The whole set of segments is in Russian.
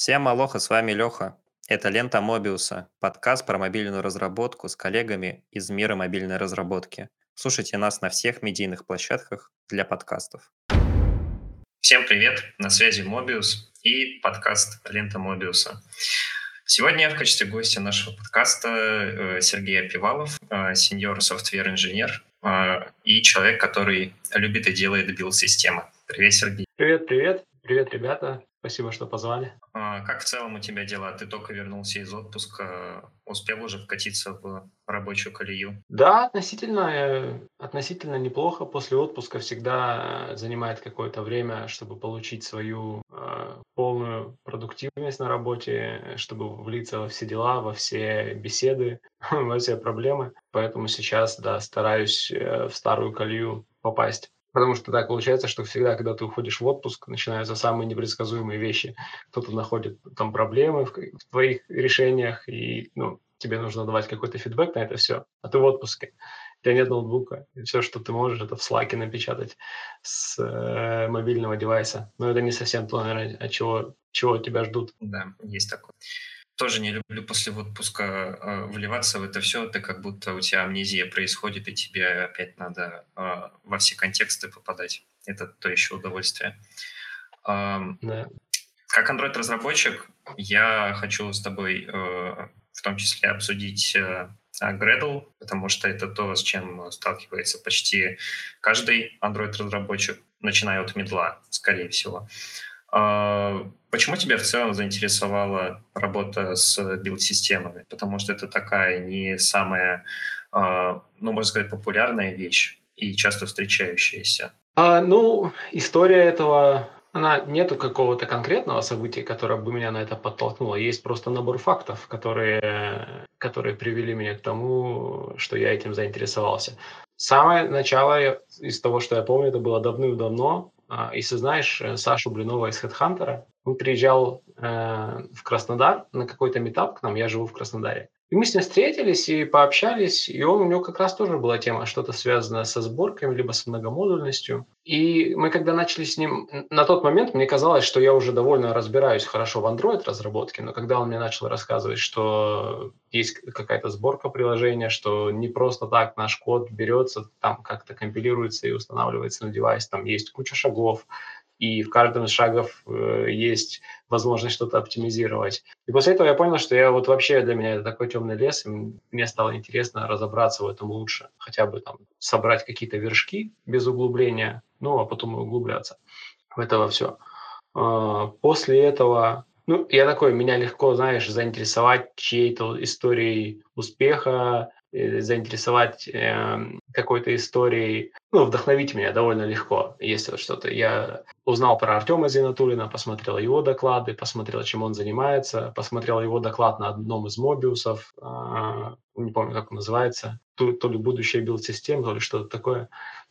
Всем алоха, с вами Леха. Это «Лента Мобиуса», подкаст про мобильную разработку с коллегами из мира мобильной разработки. Слушайте нас на всех медийных площадках для подкастов. Всем привет, на связи Мобиус и подкаст «Лента Мобиуса». Сегодня в качестве гостя нашего подкаста э, Сергей Опивалов, э, senior software engineer э, и человек, который любит и делает build-системы. Привет, Сергей. Привет, привет. Привет, ребята. Спасибо, что позвали. А, как в целом у тебя дела? Ты только вернулся из отпуска, успел уже вкатиться в рабочую колею? Да, относительно, э, относительно неплохо. После отпуска всегда занимает какое-то время, чтобы получить свою э, полную продуктивность на работе, чтобы влиться во все дела, во все беседы, во все проблемы. Поэтому сейчас, да, стараюсь э, в старую колею попасть. Потому что так получается, что всегда, когда ты уходишь в отпуск, начинаются самые непредсказуумые вещи. Кто-то находит там проблемы в, в твоих решениях, и ну, тебе нужно давать какой-то фидбэк на это все. А ты в отпуске. У тебя нет ноутбука. И все, что ты можешь, это в слаке напечатать с э, мобильного девайса. Но это не совсем то, наверное, от чего, чего тебя ждут. Да, есть такое тоже не люблю после отпуска э, вливаться в это все. Это как будто у тебя амнезия происходит, и тебе опять надо э, во все контексты попадать. Это то еще удовольствие. Э, да. Как Android-разработчик, я хочу с тобой э, в том числе обсудить э, Gradle, потому что это то, с чем сталкивается почти каждый Android-разработчик, начиная от медла, скорее всего. А, почему тебя в целом заинтересовала работа с билд-системами? Потому что это такая не самая, а, ну, можно сказать, популярная вещь и часто встречающаяся. А, ну, история этого, она нету какого-то конкретного события, которое бы меня на это подтолкнуло. Есть просто набор фактов, которые, которые привели меня к тому, что я этим заинтересовался. Самое начало из того, что я помню, это было давным-давно. А, если знаешь э, Сашу Блинова из HeadHunter, он приезжал э, в Краснодар на какой-то метап к нам, я живу в Краснодаре. И мы с ним встретились и пообщались, и он, у него как раз тоже была тема, что-то связанное со сборками, либо с многомодульностью. И мы когда начали с ним, на тот момент мне казалось, что я уже довольно разбираюсь хорошо в Android-разработке, но когда он мне начал рассказывать, что есть какая-то сборка приложения, что не просто так наш код берется, там как-то компилируется и устанавливается на девайс, там есть куча шагов, и в каждом из шагов э, есть возможность что-то оптимизировать. И после этого я понял, что я вот вообще для меня это такой темный лес, и мне стало интересно разобраться в этом лучше, хотя бы там собрать какие-то вершки без углубления, ну а потом углубляться в это все. А, после этого ну, я такой, меня легко, знаешь, заинтересовать чьей-то историей успеха, Э, заинтересовать э, какой-то историей, ну, вдохновить меня довольно легко, если вот что-то. Я узнал про Артема Зинатулина, посмотрел его доклады, посмотрел, чем он занимается, посмотрел его доклад на одном из мобиусов, э, не помню, как он называется, то, то ли будущее билд-систем, то ли что-то такое.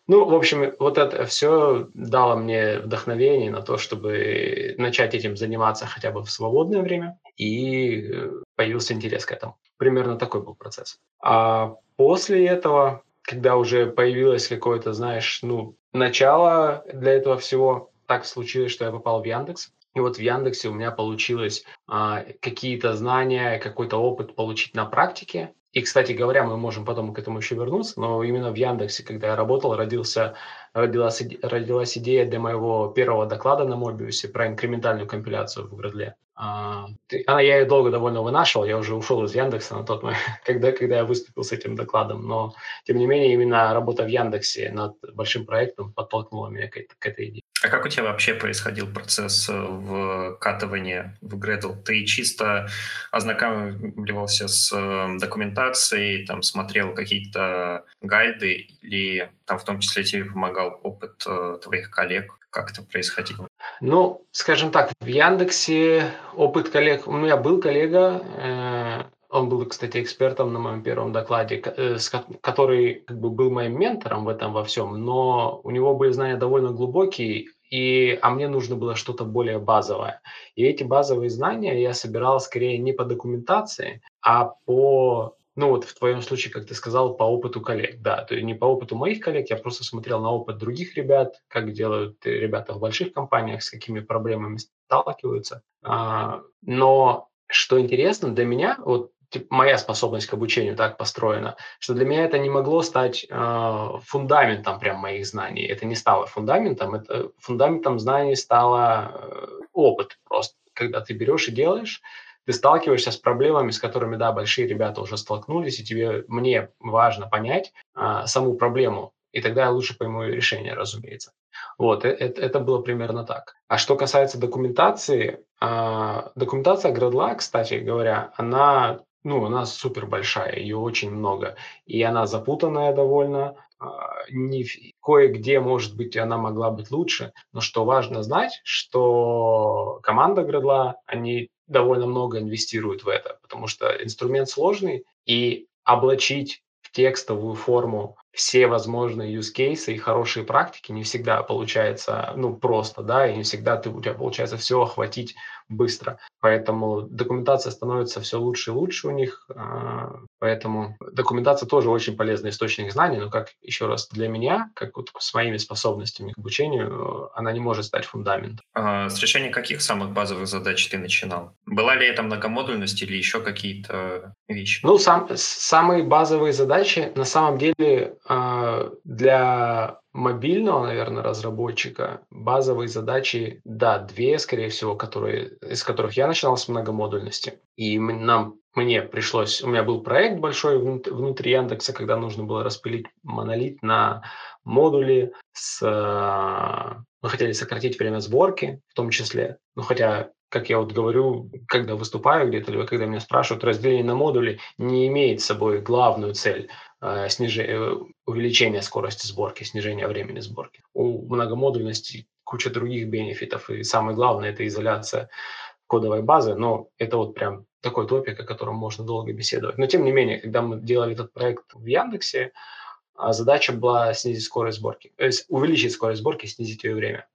Ну, в общем, вот это все дало мне вдохновение на то, чтобы начать этим заниматься хотя бы в свободное время, и э, появился интерес к этому. Примерно такой был процесс. А после этого, когда уже появилось какое-то, знаешь, ну, начало для этого всего, так случилось, что я попал в Яндекс. И вот в Яндексе у меня получилось а, какие-то знания, какой-то опыт получить на практике, и, кстати говоря, мы можем потом к этому еще вернуться, но именно в Яндексе, когда я работал, родился, родилась, родилась идея для моего первого доклада на Мобиусе про инкрементальную компиляцию в Градле. А, она, я ее долго довольно вынашивал, я уже ушел из Яндекса на тот момент, когда, когда я выступил с этим докладом, но, тем не менее, именно работа в Яндексе над большим проектом подтолкнула меня к, к этой идее. А как у тебя вообще происходил процесс э, вкатывания в Gradle? Ты чисто ознакомливался с э, документацией, там, смотрел какие-то гайды или там в том числе тебе помогал опыт э, твоих коллег? Как это происходило? Ну, скажем так, в Яндексе опыт коллег... У меня был коллега, э, он был, кстати, экспертом на моем первом докладе, э, который как бы был моим ментором в этом во всем, но у него были знания довольно глубокие, и, а мне нужно было что-то более базовое. И эти базовые знания я собирал скорее не по документации, а по ну вот в твоем случае, как ты сказал, по опыту коллег, да, то есть не по опыту моих коллег, я просто смотрел на опыт других ребят, как делают ребята в больших компаниях, с какими проблемами сталкиваются. А, но что интересно для меня, вот типа, моя способность к обучению так построена, что для меня это не могло стать э, фундаментом прям моих знаний. Это не стало фундаментом, это фундаментом знаний стало э, опыт просто. Когда ты берешь и делаешь, ты сталкиваешься с проблемами, с которыми, да, большие ребята уже столкнулись, и тебе, мне важно понять э, саму проблему, и тогда я лучше пойму ее решение, разумеется. Вот, это, это было примерно так. А что касается документации, э, документация Gradla, кстати говоря, она ну, она супер большая, ее очень много. И она запутанная довольно. А, не, кое-где, может быть, она могла быть лучше. Но что важно знать, что команда Градла, они довольно много инвестируют в это, потому что инструмент сложный, и облачить текстовую форму все возможные use cases и хорошие практики не всегда получается, ну, просто, да, и не всегда ты, у тебя получается все охватить быстро. Поэтому документация становится все лучше и лучше у них. Поэтому документация тоже очень полезный источник знаний, но как еще раз для меня, как вот с моими способностями к обучению, она не может стать фундаментом. А с решения каких самых базовых задач ты начинал? Была ли это многомодульность или еще какие-то вещи? Ну, сам, самые базовые задачи на самом деле а, для мобильного, наверное, разработчика базовые задачи, да, две, скорее всего, которые, из которых я начинал с многомодульности. И нам, мне пришлось, у меня был проект большой внутри Яндекса, когда нужно было распилить монолит на модули с... Мы хотели сократить время сборки в том числе. Ну, хотя как я вот говорю, когда выступаю где-то, либо когда меня спрашивают, разделение на модули не имеет собой главную цель снижение, э, увеличение скорости сборки, снижение времени сборки. У многомодульности куча других бенефитов, и самое главное – это изоляция кодовой базы, но это вот прям такой топик, о котором можно долго беседовать. Но тем не менее, когда мы делали этот проект в Яндексе, а, задача была снизить скорость сборки, есть увеличить скорость сборки, снизить ее время.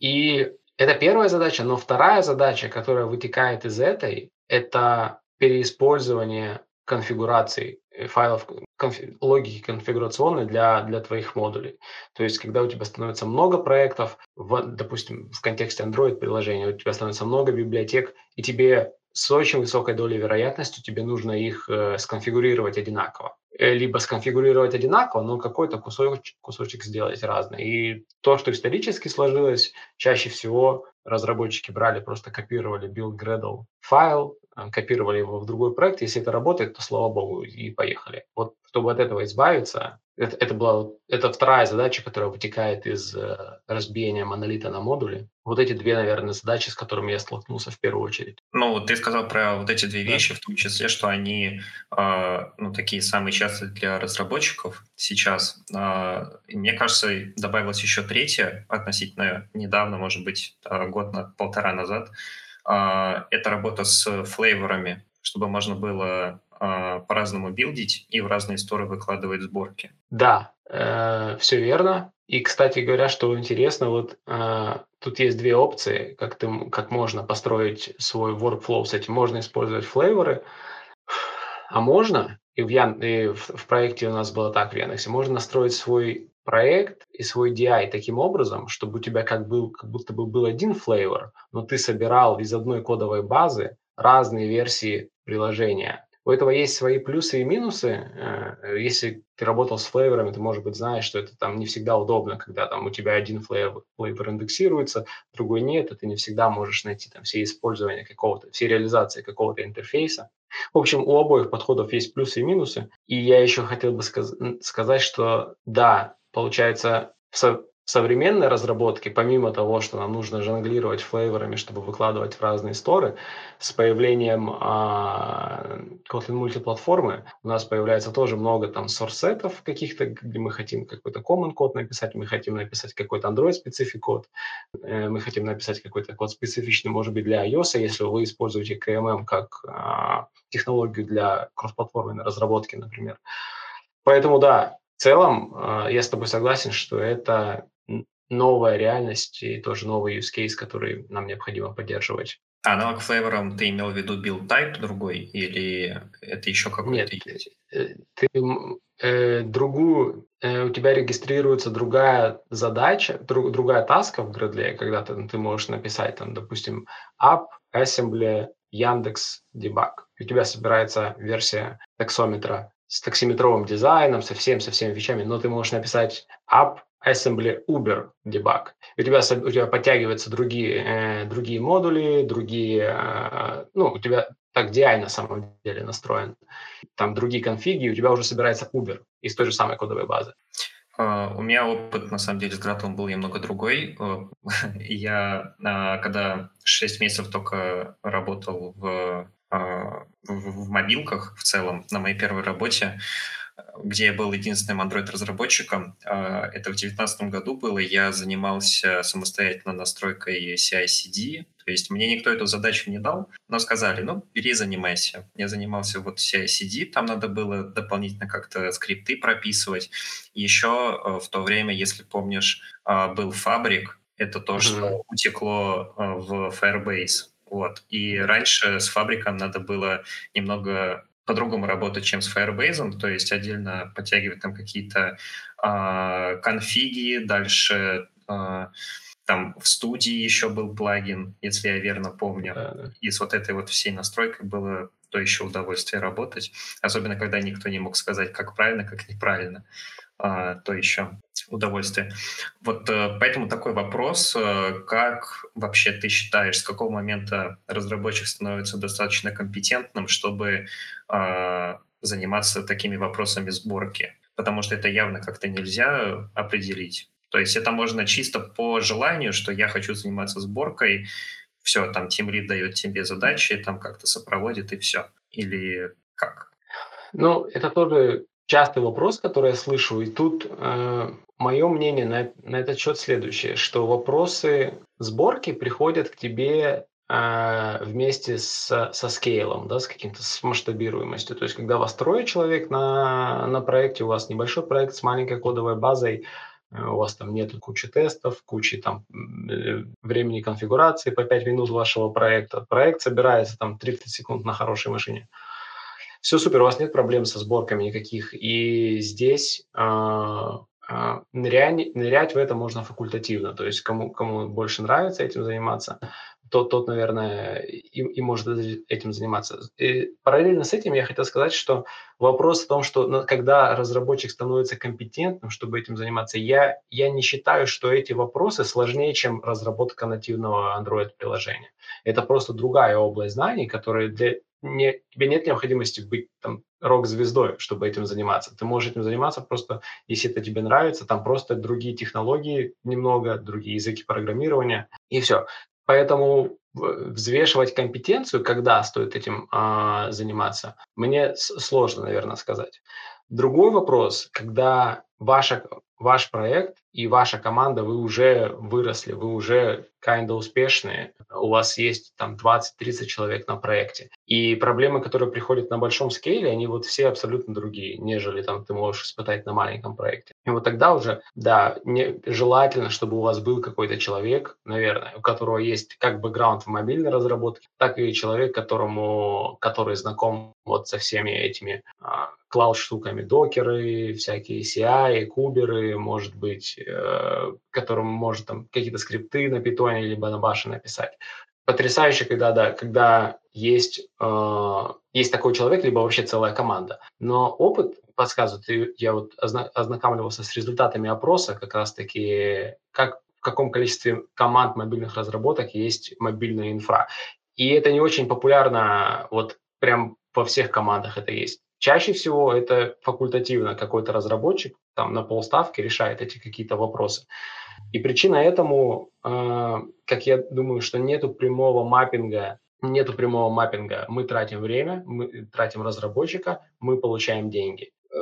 И это первая задача, но вторая задача, которая вытекает из этой, это переиспользование конфигураций Э, файлов конфи- логики конфигурационной для, для твоих модулей. То есть, когда у тебя становится много проектов, в, допустим, в контексте Android-приложения, у тебя становится много библиотек, и тебе с очень высокой долей вероятности тебе нужно их э, сконфигурировать одинаково. Э, либо сконфигурировать одинаково, но какой-то кусочек, кусочек сделать разный. И то, что исторически сложилось, чаще всего разработчики брали, просто копировали build Gradle файл, копировали его в другой проект. Если это работает, то слава богу, и поехали. Вот чтобы от этого избавиться, это, это была это вторая задача, которая вытекает из э, разбиения монолита на модули. Вот эти две, наверное, задачи, с которыми я столкнулся в первую очередь. Ну, ты сказал про вот эти две вещи, да. в том числе, что они э, ну, такие самые частые для разработчиков сейчас. Э, мне кажется, добавилась еще третья, относительно недавно, может быть, год на полтора назад – а, это работа с флейворами, чтобы можно было а, по-разному билдить и в разные стороны выкладывать сборки. Да, э, все верно. И, кстати говоря, что интересно, вот э, тут есть две опции, как, ты, как можно построить свой workflow с этим. Можно использовать флейворы, а можно, и в, Ян, и в, в проекте у нас было так в Яндексе, можно настроить свой проект и свой DI таким образом, чтобы у тебя как, был, как будто бы был один флейвор, но ты собирал из одной кодовой базы разные версии приложения. У этого есть свои плюсы и минусы. Э, если ты работал с флейворами, ты, может быть, знаешь, что это там не всегда удобно, когда там у тебя один флейвор индексируется, другой нет, и ты не всегда можешь найти там все использования какого-то, все реализации какого-то интерфейса. В общем, у обоих подходов есть плюсы и минусы. И я еще хотел бы сказ- сказать, что да, получается, в, со- современной разработке, помимо того, что нам нужно жонглировать флейворами, чтобы выкладывать в разные сторы, с появлением а, Kotlin мультиплатформы у нас появляется тоже много там сорсетов каких-то, где мы хотим какой-то common код написать, мы хотим написать какой-то Android-специфик код, э, мы хотим написать какой-то код специфичный, может быть, для iOS, если вы используете KMM как а, технологию для кроссплатформенной разработки, например. Поэтому да, целом, а, я с тобой согласен, что это новая реальность и тоже новый use case, который нам необходимо поддерживать А аналог флейвором ты имел в виду build type другой или это еще какой-то Нет? Э, ты э, другую, э, у тебя регистрируется другая задача, друг, другая таска в Gradle, когда ты, ты можешь написать там, допустим, app, assembly, Яндекс Debug. У тебя собирается версия таксометра с таксиметровым дизайном, со всем, со всеми вещами, но ты можешь написать app assembly Uber debug. У тебя, у тебя подтягиваются другие, э, другие модули, другие, э, ну, у тебя так DI на самом деле настроен. Там другие конфиги, и у тебя уже собирается Uber из той же самой кодовой базы. Uh, у меня опыт, на самом деле, с Гратлом был немного другой. Uh, я, uh, когда 6 месяцев только работал в, в, в мобилках в целом, на моей первой работе, где я был единственным Android-разработчиком. А, это в 2019 году было. Я занимался самостоятельно настройкой CI-CD. То есть мне никто эту задачу не дал, но сказали, ну, бери, занимайся. Я занимался вот CI-CD, там надо было дополнительно как-то скрипты прописывать. Еще э, в то время, если помнишь, а, был Фабрик, это то, mm-hmm. что утекло э, в Firebase. Вот. И раньше с фабриком надо было немного по-другому работать, чем с Firebase, то есть отдельно подтягивать там какие-то э, конфиги, дальше э, там в студии еще был плагин, если я верно помню. Да, да. И с вот этой вот всей настройкой было то еще удовольствие работать, особенно когда никто не мог сказать, как правильно, как неправильно. А, то еще удовольствие. Вот э, поэтому такой вопрос, э, как вообще ты считаешь, с какого момента разработчик становится достаточно компетентным, чтобы а, заниматься такими вопросами сборки? Потому что это явно как-то нельзя определить. То есть это можно чисто по желанию, что я хочу заниматься сборкой, все, там Lead дает тебе задачи, там как-то сопроводит и все. Или как? Ну, это тоже частый вопрос, который я слышу, и тут э, мое мнение на, на этот счет следующее, что вопросы сборки приходят к тебе э, вместе с, со скейлом, да, с каким-то с масштабируемостью. То есть, когда вас трое человек на, на проекте, у вас небольшой проект с маленькой кодовой базой, э, у вас там нет кучи тестов, кучи там э, времени конфигурации по 5 минут вашего проекта. Проект собирается там 30 секунд на хорошей машине все супер, у вас нет проблем со сборками никаких. И здесь а, а, нырять, нырять в это можно факультативно. То есть кому, кому больше нравится этим заниматься, тот, тот наверное, и, и может этим заниматься. И параллельно с этим я хотел сказать, что вопрос в том, что когда разработчик становится компетентным, чтобы этим заниматься, я, я не считаю, что эти вопросы сложнее, чем разработка нативного Android-приложения. Это просто другая область знаний, которая для, не, тебе нет необходимости быть там рок-звездой, чтобы этим заниматься. Ты можешь этим заниматься просто, если это тебе нравится, там просто другие технологии немного, другие языки программирования, и все. Поэтому взвешивать компетенцию, когда стоит этим э, заниматься, мне сложно, наверное, сказать. Другой вопрос, когда ваша, ваш проект и ваша команда, вы уже выросли, вы уже kind of успешные, у вас есть там 20-30 человек на проекте. И проблемы, которые приходят на большом скейле, они вот все абсолютно другие, нежели там ты можешь испытать на маленьком проекте. И вот тогда уже, да, не, желательно, чтобы у вас был какой-то человек, наверное, у которого есть как бэкграунд в мобильной разработке, так и человек, которому, который знаком вот со всеми этими а, клауд-штуками, докеры, всякие CI, куберы, может быть, э, которым может там какие-то скрипты на питоне либо на баше написать. Потрясающе, когда, да, когда есть, э, есть такой человек, либо вообще целая команда. Но опыт подсказывает, и я вот озна- ознакомливался с результатами опроса, как раз-таки, как в каком количестве команд мобильных разработок есть мобильная инфра. И это не очень популярно, вот прям во всех командах это есть. Чаще всего это факультативно какой-то разработчик там на полставки решает эти какие-то вопросы. И причина этому, э, как я думаю, что нету прямого маппинга, нету прямого маппинга. Мы тратим время, мы тратим разработчика, мы получаем деньги. Э,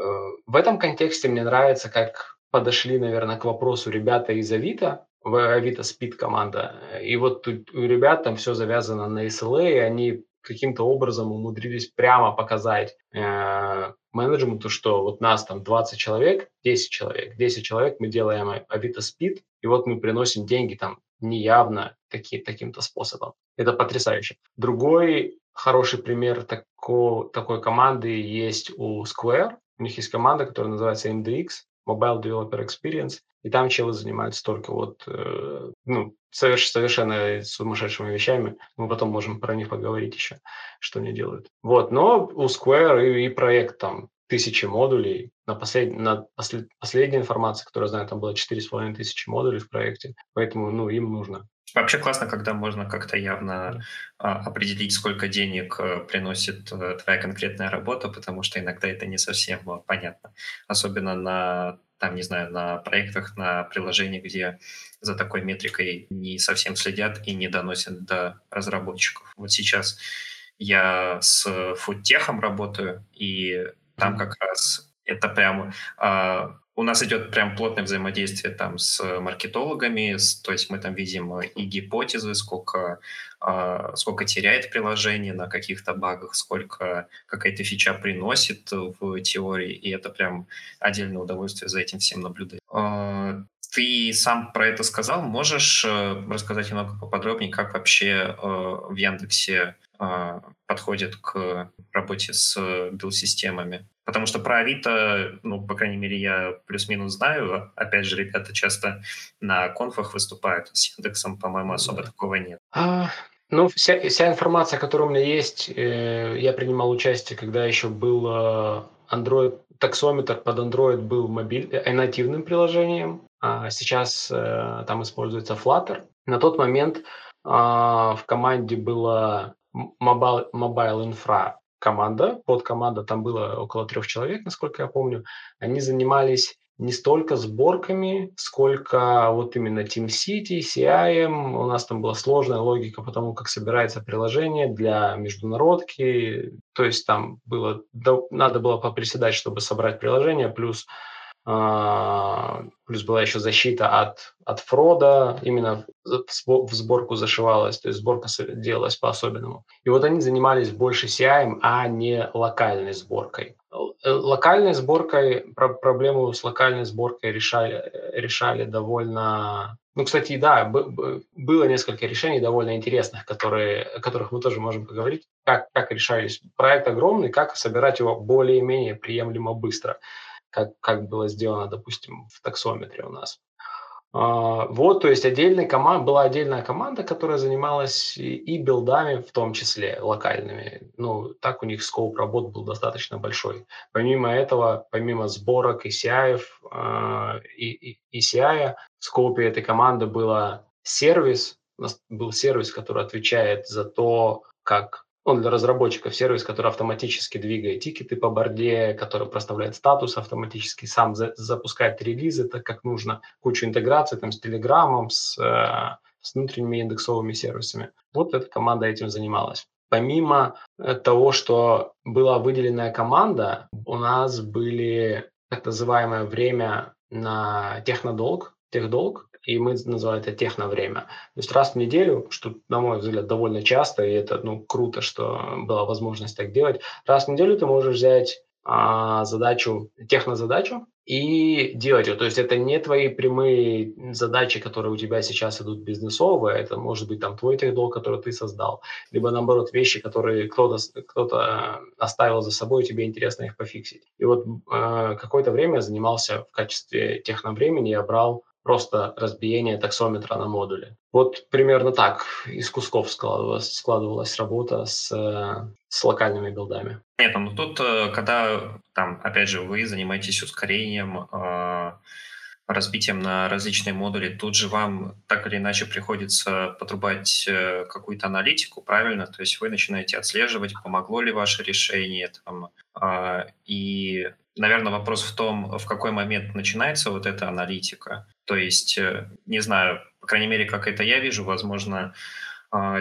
в этом контексте мне нравится, как подошли, наверное, к вопросу ребята из Авито, в Авито Speed команда. И вот у ребят там все завязано на SLA, и они каким-то образом умудрились прямо показать э, менеджменту, что вот нас там 20 человек, 10 человек, 10 человек мы делаем Авито Speed, и вот мы приносим деньги там неявно таки, таким-то способом. Это потрясающе. Другой хороший пример тако, такой команды есть у Square. У них есть команда, которая называется MDX, Mobile Developer Experience, и там челы занимаются только вот, э, ну, соверш, совершенно сумасшедшими вещами. Мы потом можем про них поговорить еще, что они делают. Вот, но у Square и, и проект там тысячи модулей. На, послед... на послед... последняя информация, которую я знаю, там было четыре с половиной тысячи модулей в проекте, поэтому ну, им нужно. Вообще классно, когда можно как-то явно а, определить, сколько денег а, приносит а, твоя конкретная работа, потому что иногда это не совсем а, понятно. Особенно на, там, не знаю, на проектах, на приложениях, где за такой метрикой не совсем следят и не доносят до разработчиков. Вот сейчас я с фудтехом работаю, и там как раз это прям... Э, у нас идет прям плотное взаимодействие там с маркетологами, с, то есть мы там видим и гипотезы, сколько, э, сколько теряет приложение на каких-то багах, сколько какая-то фича приносит в теории, и это прям отдельное удовольствие за этим всем наблюдать. Э, ты сам про это сказал. Можешь э, рассказать немного поподробнее, как вообще э, в Яндексе э, подходит к работе с билд-системами? Потому что про Авито, ну, по крайней мере, я плюс-минус знаю. Опять же, ребята часто на конфах выступают. С Яндексом, по-моему, особо такого нет. А, ну, вся, вся информация, которая у меня есть, э, я принимал участие, когда еще был э, Android таксометр под Android был мобиль, э, нативным приложением. А сейчас э, там используется Flutter. На тот момент э, в команде была Mobile, Mobile Infra команда, под команда там было около трех человек, насколько я помню. Они занимались не столько сборками, сколько вот именно TeamCity, CIM. У нас там была сложная логика по тому, как собирается приложение для международки. То есть там было, надо было поприседать, чтобы собрать приложение, плюс плюс была еще защита от, от фрода, именно в сборку зашивалась, то есть сборка делалась по-особенному. И вот они занимались больше CI, а не локальной сборкой. Э, локальной сборкой, проблему с локальной сборкой решали, решали довольно... Ну, кстати, да, было несколько решений довольно интересных, которые, о которых мы тоже можем поговорить, как, как решались. Проект огромный, как собирать его более-менее приемлемо быстро как, как было сделано, допустим, в таксометре у нас. А, вот, то есть отдельная команда, была отдельная команда, которая занималась и, билдами, в том числе локальными. Ну, так у них скоп работ был достаточно большой. Помимо этого, помимо сборок и CI, э, и, и, и CI, в скопе этой команды было сервис, был сервис, который отвечает за то, как он для разработчиков сервис, который автоматически двигает тикеты по борде, который проставляет статус автоматически, сам за, запускает релизы так, как нужно, кучу интеграций там, с Телеграмом, с, э, с внутренними индексовыми сервисами. Вот эта команда этим занималась. Помимо э, того, что была выделенная команда, у нас были так называемое время на технодолг, техдолг, и мы называем это техновремя. То есть раз в неделю, что, на мой взгляд, довольно часто, и это ну, круто, что была возможность так делать, раз в неделю ты можешь взять а, задачу, технозадачу и делать ее. То есть это не твои прямые задачи, которые у тебя сейчас идут бизнесовые, это может быть там твой техдолг, который ты создал, либо наоборот вещи, которые кто-то кто оставил за собой, и тебе интересно их пофиксить. И вот э, какое-то время я занимался в качестве техновремени, я брал просто разбиение таксометра на модуле. Вот примерно так из кусков складывалась, складывалась работа с, с локальными билдами. Нет, ну тут, э, когда, там, опять же, вы занимаетесь ускорением, э, разбитием на различные модули, тут же вам так или иначе приходится подрубать э, какую-то аналитику, правильно? То есть вы начинаете отслеживать, помогло ли ваше решение, там, и, наверное, вопрос в том, в какой момент начинается вот эта аналитика. То есть, э, не знаю, по крайней мере, как это я вижу, возможно,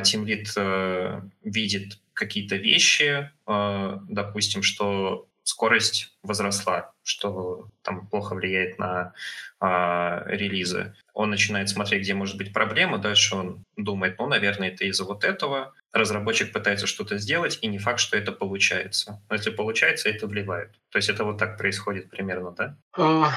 Тимлит э, видит какие-то вещи, э, допустим, что скорость возросла, что там плохо влияет на а, релизы. Он начинает смотреть, где может быть проблема, дальше он думает, ну, наверное, это из-за вот этого. Разработчик пытается что-то сделать, и не факт, что это получается. Но если получается, это вливает. То есть это вот так происходит примерно, да? А,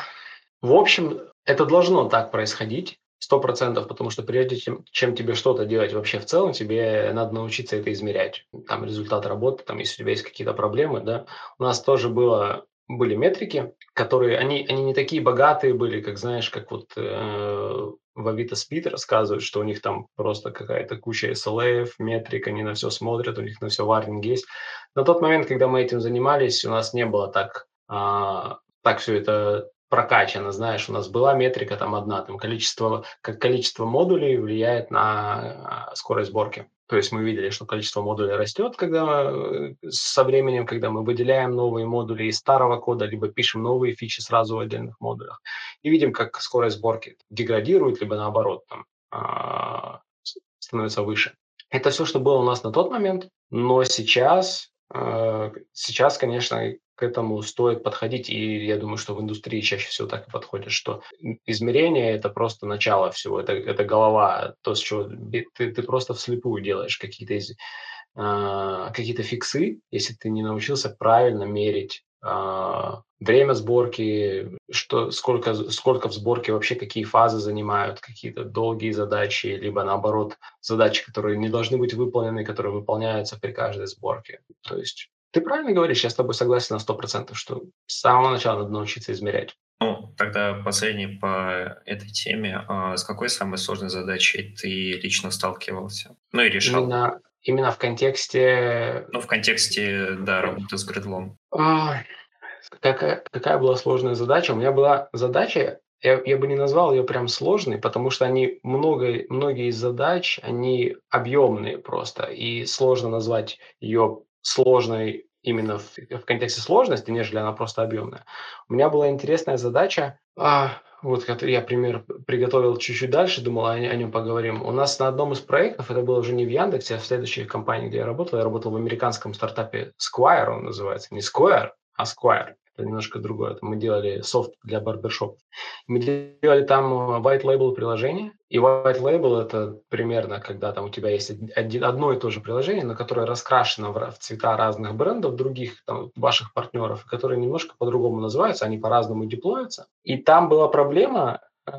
в общем, это должно так происходить. Сто процентов, потому что прежде чем, чем тебе что-то делать вообще в целом, тебе надо научиться это измерять. Там результат работы, там, если у тебя есть какие-то проблемы, да. У нас тоже было были метрики, которые, они, они не такие богатые были, как, знаешь, как вот э, Авито Спид рассказывают, что у них там просто какая-то куча SLA, метрик, они на все смотрят, у них на все варнинг есть. На тот момент, когда мы этим занимались, у нас не было так, а, так все это прокачано, знаешь, у нас была метрика там одна, там количество, как количество модулей влияет на а, скорость сборки. То есть мы видели, что количество модулей растет, когда э, со временем, когда мы выделяем новые модули из старого кода, либо пишем новые фичи сразу в отдельных модулях. И видим, как скорость сборки деградирует, либо наоборот там, а, становится выше. Это все, что было у нас на тот момент, но сейчас, э, сейчас, конечно, этому стоит подходить, и я думаю, что в индустрии чаще всего так и подходит, что измерение – это просто начало всего, это, это голова, то, с чего ты, ты просто вслепую делаешь какие-то из, э, какие-то фиксы, если ты не научился правильно мерить э, время сборки, что, сколько, сколько в сборке вообще, какие фазы занимают, какие-то долгие задачи, либо наоборот задачи, которые не должны быть выполнены, которые выполняются при каждой сборке. То есть ты правильно говоришь, я с тобой согласен на сто процентов, что с самого начала надо научиться измерять. Ну, тогда последний по этой теме. А с какой самой сложной задачей ты лично сталкивался? Ну и решал. Именно, именно в контексте... Ну, в контексте, да, работы с гридлом. А, какая, какая была сложная задача? У меня была задача, я, я бы не назвал ее прям сложной, потому что они много, многие из задач, они объемные просто, и сложно назвать ее сложной именно в, в контексте сложности, нежели она просто объемная. У меня была интересная задача, а, вот я пример приготовил чуть-чуть дальше, думал, о, о нем поговорим. У нас на одном из проектов, это было уже не в Яндексе, а в следующей компании, где я работал, я работал в американском стартапе Squire, он называется, не Square, а Squire это немножко другое. Мы делали софт для барбершоп. Мы делали там э, white label приложение. И white label это примерно, когда там у тебя есть одно и то же приложение, но которое раскрашено в, в цвета разных брендов, других там, ваших партнеров, которые немножко по-другому называются, они по-разному деплоятся. И там была проблема, э,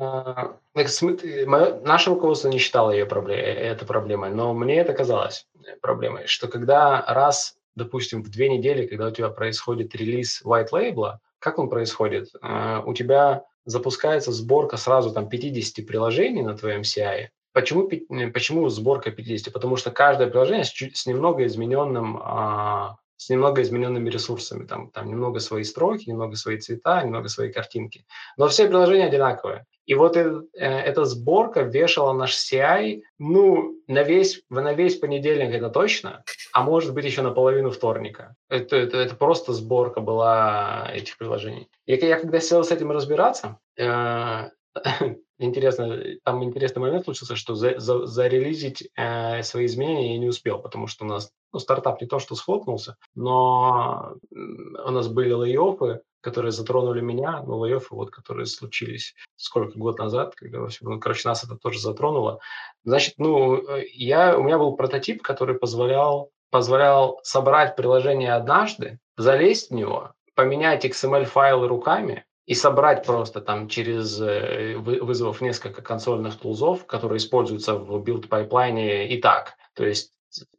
Наше руководство не считало ее проблем, э, это проблемой, но мне это казалось проблемой, что когда раз допустим, в две недели, когда у тебя происходит релиз white label, как он происходит? Uh, у тебя запускается сборка сразу там 50 приложений на твоем CI. Почему, почему сборка 50? Потому что каждое приложение с, чуть, с немного измененным uh, с немного измененными ресурсами. Там, там немного свои строки, немного свои цвета, немного свои картинки. Но все приложения одинаковые. И вот э, эта сборка вешала наш CI, ну, на весь, на весь понедельник это точно, а может быть еще на половину вторника. Это, это, это просто сборка была этих приложений. И я когда сел с этим разбираться, э, интересно, там интересный момент случился, что за, за, зарелизить э, свои изменения я не успел, потому что у нас ну, стартап не то что схлопнулся, но у нас были лей которые затронули меня, но лей вот, которые случились сколько год назад, когда, ну, короче, нас это тоже затронуло. Значит, ну, я, у меня был прототип, который позволял, позволял собрать приложение однажды, залезть в него, поменять XML-файлы руками, и собрать просто там через э, вызовов несколько консольных тулзов, которые используются в build пайплайне и так. То есть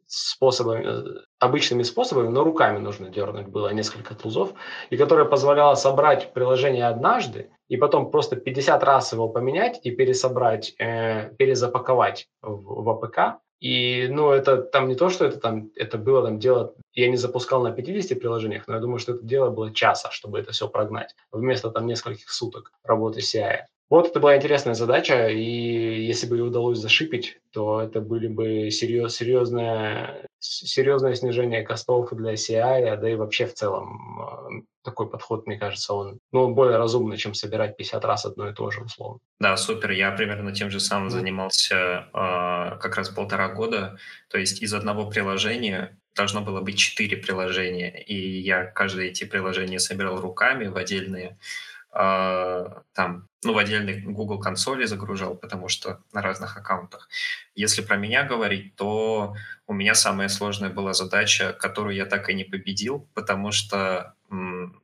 способами, э, обычными способами, но руками нужно дернуть было несколько тулзов, и которая позволяла собрать приложение однажды, и потом просто 50 раз его поменять и пересобрать, э, перезапаковать в, в APK, и, ну, это там не то, что это там, это было там дело, я не запускал на 50 приложениях, но я думаю, что это дело было часа, чтобы это все прогнать, вместо там нескольких суток работы CI. Вот это была интересная задача, и если бы ее удалось зашипить, то это были бы серьез, серьезное, серьезное снижение костов для CI, да и вообще в целом э, такой подход, мне кажется, он ну, более разумный, чем собирать 50 раз одно и то же, условно. Да, супер. Я примерно тем же самым занимался э, как раз полтора года. То есть из одного приложения должно было быть четыре приложения, и я каждое эти приложения собирал руками в отдельные а, там, ну, в отдельной Google консоли загружал, потому что на разных аккаунтах. Если про меня говорить, то у меня самая сложная была задача, которую я так и не победил, потому что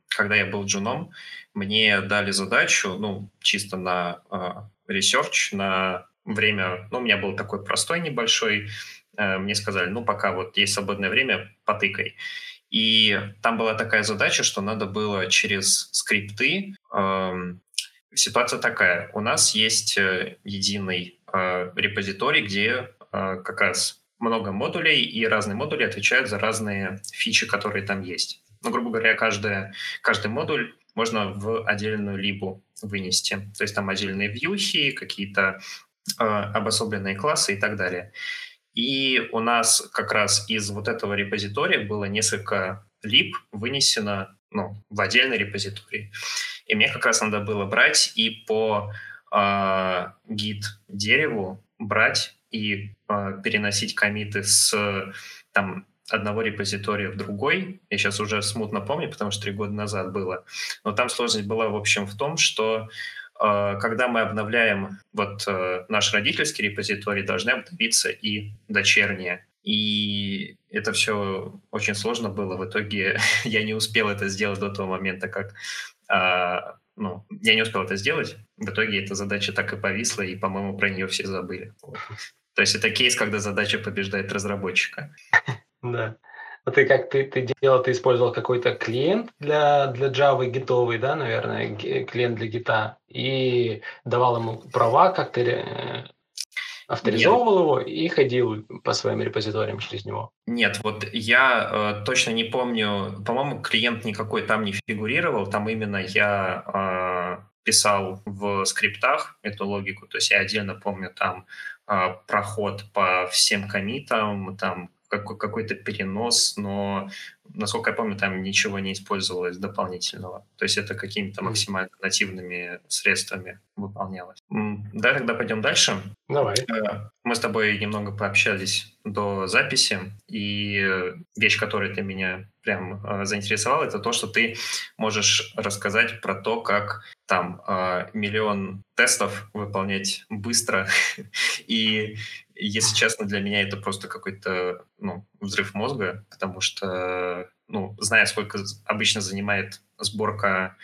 когда я был джуном, мне дали задачу, ну, чисто на research, на время, ну, у меня был такой простой небольшой, мне сказали, ну, пока вот есть свободное время, потыкай. И там была такая задача, что надо было через скрипты... Э, ситуация такая. У нас есть э, единый э, репозиторий, где э, как раз много модулей, и разные модули отвечают за разные фичи, которые там есть. Ну, грубо говоря, каждая, каждый модуль можно в отдельную либу вынести. То есть там отдельные вьюхи, какие-то э, обособленные классы и так далее. И у нас как раз из вот этого репозитория было несколько лип вынесено ну, в отдельный репозиторий. И мне как раз надо было брать и по э, гид дереву брать и э, переносить комиты с там, одного репозитория в другой. Я сейчас уже смутно помню, потому что три года назад было. Но там сложность была, в общем, в том, что когда мы обновляем вот э, наш родительский репозиторий, должны обновиться и дочерние. И это все очень сложно было. В итоге я не успел это сделать до того момента, как... А, ну, я не успел это сделать. В итоге эта задача так и повисла, и, по-моему, про нее все забыли. То есть это кейс, когда задача побеждает разработчика. Да. А ты как ты, ты делал, ты использовал какой-то клиент для, для Java гитовый, да, наверное, клиент для гита, и давал ему права, как ты э, авторизовывал Нет. его и ходил по своим репозиториям через него. Нет, вот я э, точно не помню, по-моему, клиент никакой там не фигурировал, там именно я э, писал в скриптах эту логику, то есть я отдельно помню там э, проход по всем комитам, там какой-то перенос, но, насколько я помню, там ничего не использовалось дополнительного. То есть это какими-то максимально нативными средствами выполнялось. Да, тогда пойдем дальше. Давай. Э, мы с тобой немного пообщались до записи, и вещь, которая ты меня прям э, заинтересовала, это то, что ты можешь рассказать про то, как там э, миллион тестов выполнять быстро и если честно, для меня это просто какой-то ну, взрыв мозга, потому что, ну, зная, сколько обычно занимает сборка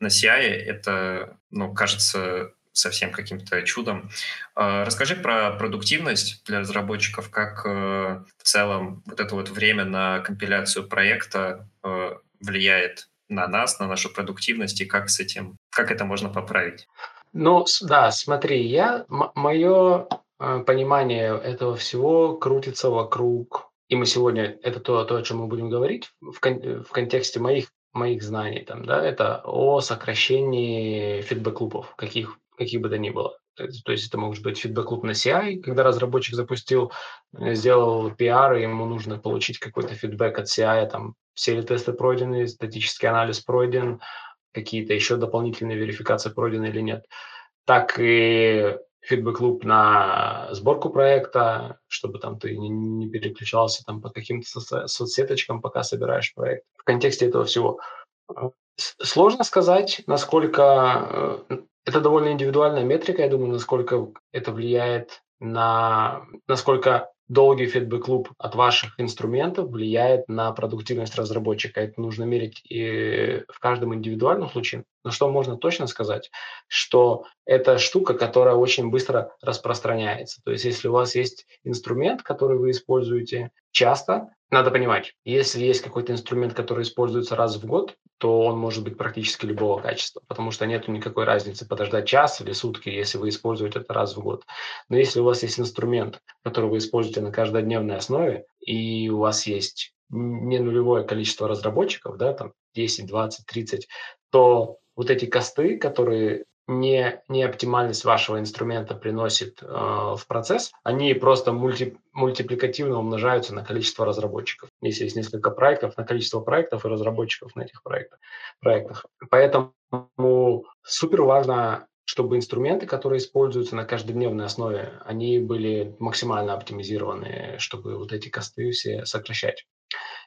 на CI, это, ну, кажется совсем каким-то чудом. А, расскажи про продуктивность для разработчиков, как э, в целом вот это вот время на компиляцию проекта э, влияет на нас, на нашу продуктивность, и как с этим, как это можно поправить? Ну, да, смотри, я, мое а, понимание этого всего крутится вокруг, и мы сегодня, это то, то о чем мы будем говорить в, кон, в контексте моих, моих знаний, там, да, это о сокращении фидбэк-клубов, каких, каких бы то ни было. То есть это может быть фидбэк-клуб на CI, когда разработчик запустил, э, сделал PR, и ему нужно получить какой-то фидбэк от CI, там, все ли тесты пройдены, статический анализ пройден, какие-то еще дополнительные верификации пройдены или нет. Так и фидбэк-клуб на сборку проекта, чтобы там ты не, переключался там по каким-то со- соцсеточкам, пока собираешь проект. В контексте этого всего сложно сказать, насколько э, это довольно индивидуальная метрика, я думаю, насколько это влияет на насколько долгий фидбэк-клуб от ваших инструментов влияет на продуктивность разработчика. Это нужно мерить и в каждом индивидуальном случае. Но что можно точно сказать, что это штука, которая очень быстро распространяется. То есть если у вас есть инструмент, который вы используете часто, надо понимать, если есть какой-то инструмент, который используется раз в год, то он может быть практически любого качества, потому что нет никакой разницы подождать час или сутки, если вы используете это раз в год. Но если у вас есть инструмент, который вы используете на каждодневной основе, и у вас есть не нулевое количество разработчиков, да, там 10, 20, 30, то вот эти косты, которые не, не оптимальность вашего инструмента приносит э, в процесс, они просто мульти, мультипликативно умножаются на количество разработчиков. Если есть несколько проектов, на количество проектов и разработчиков на этих проектах. проектах. Поэтому супер важно чтобы инструменты, которые используются на каждодневной основе, они были максимально оптимизированы, чтобы вот эти косты все сокращать.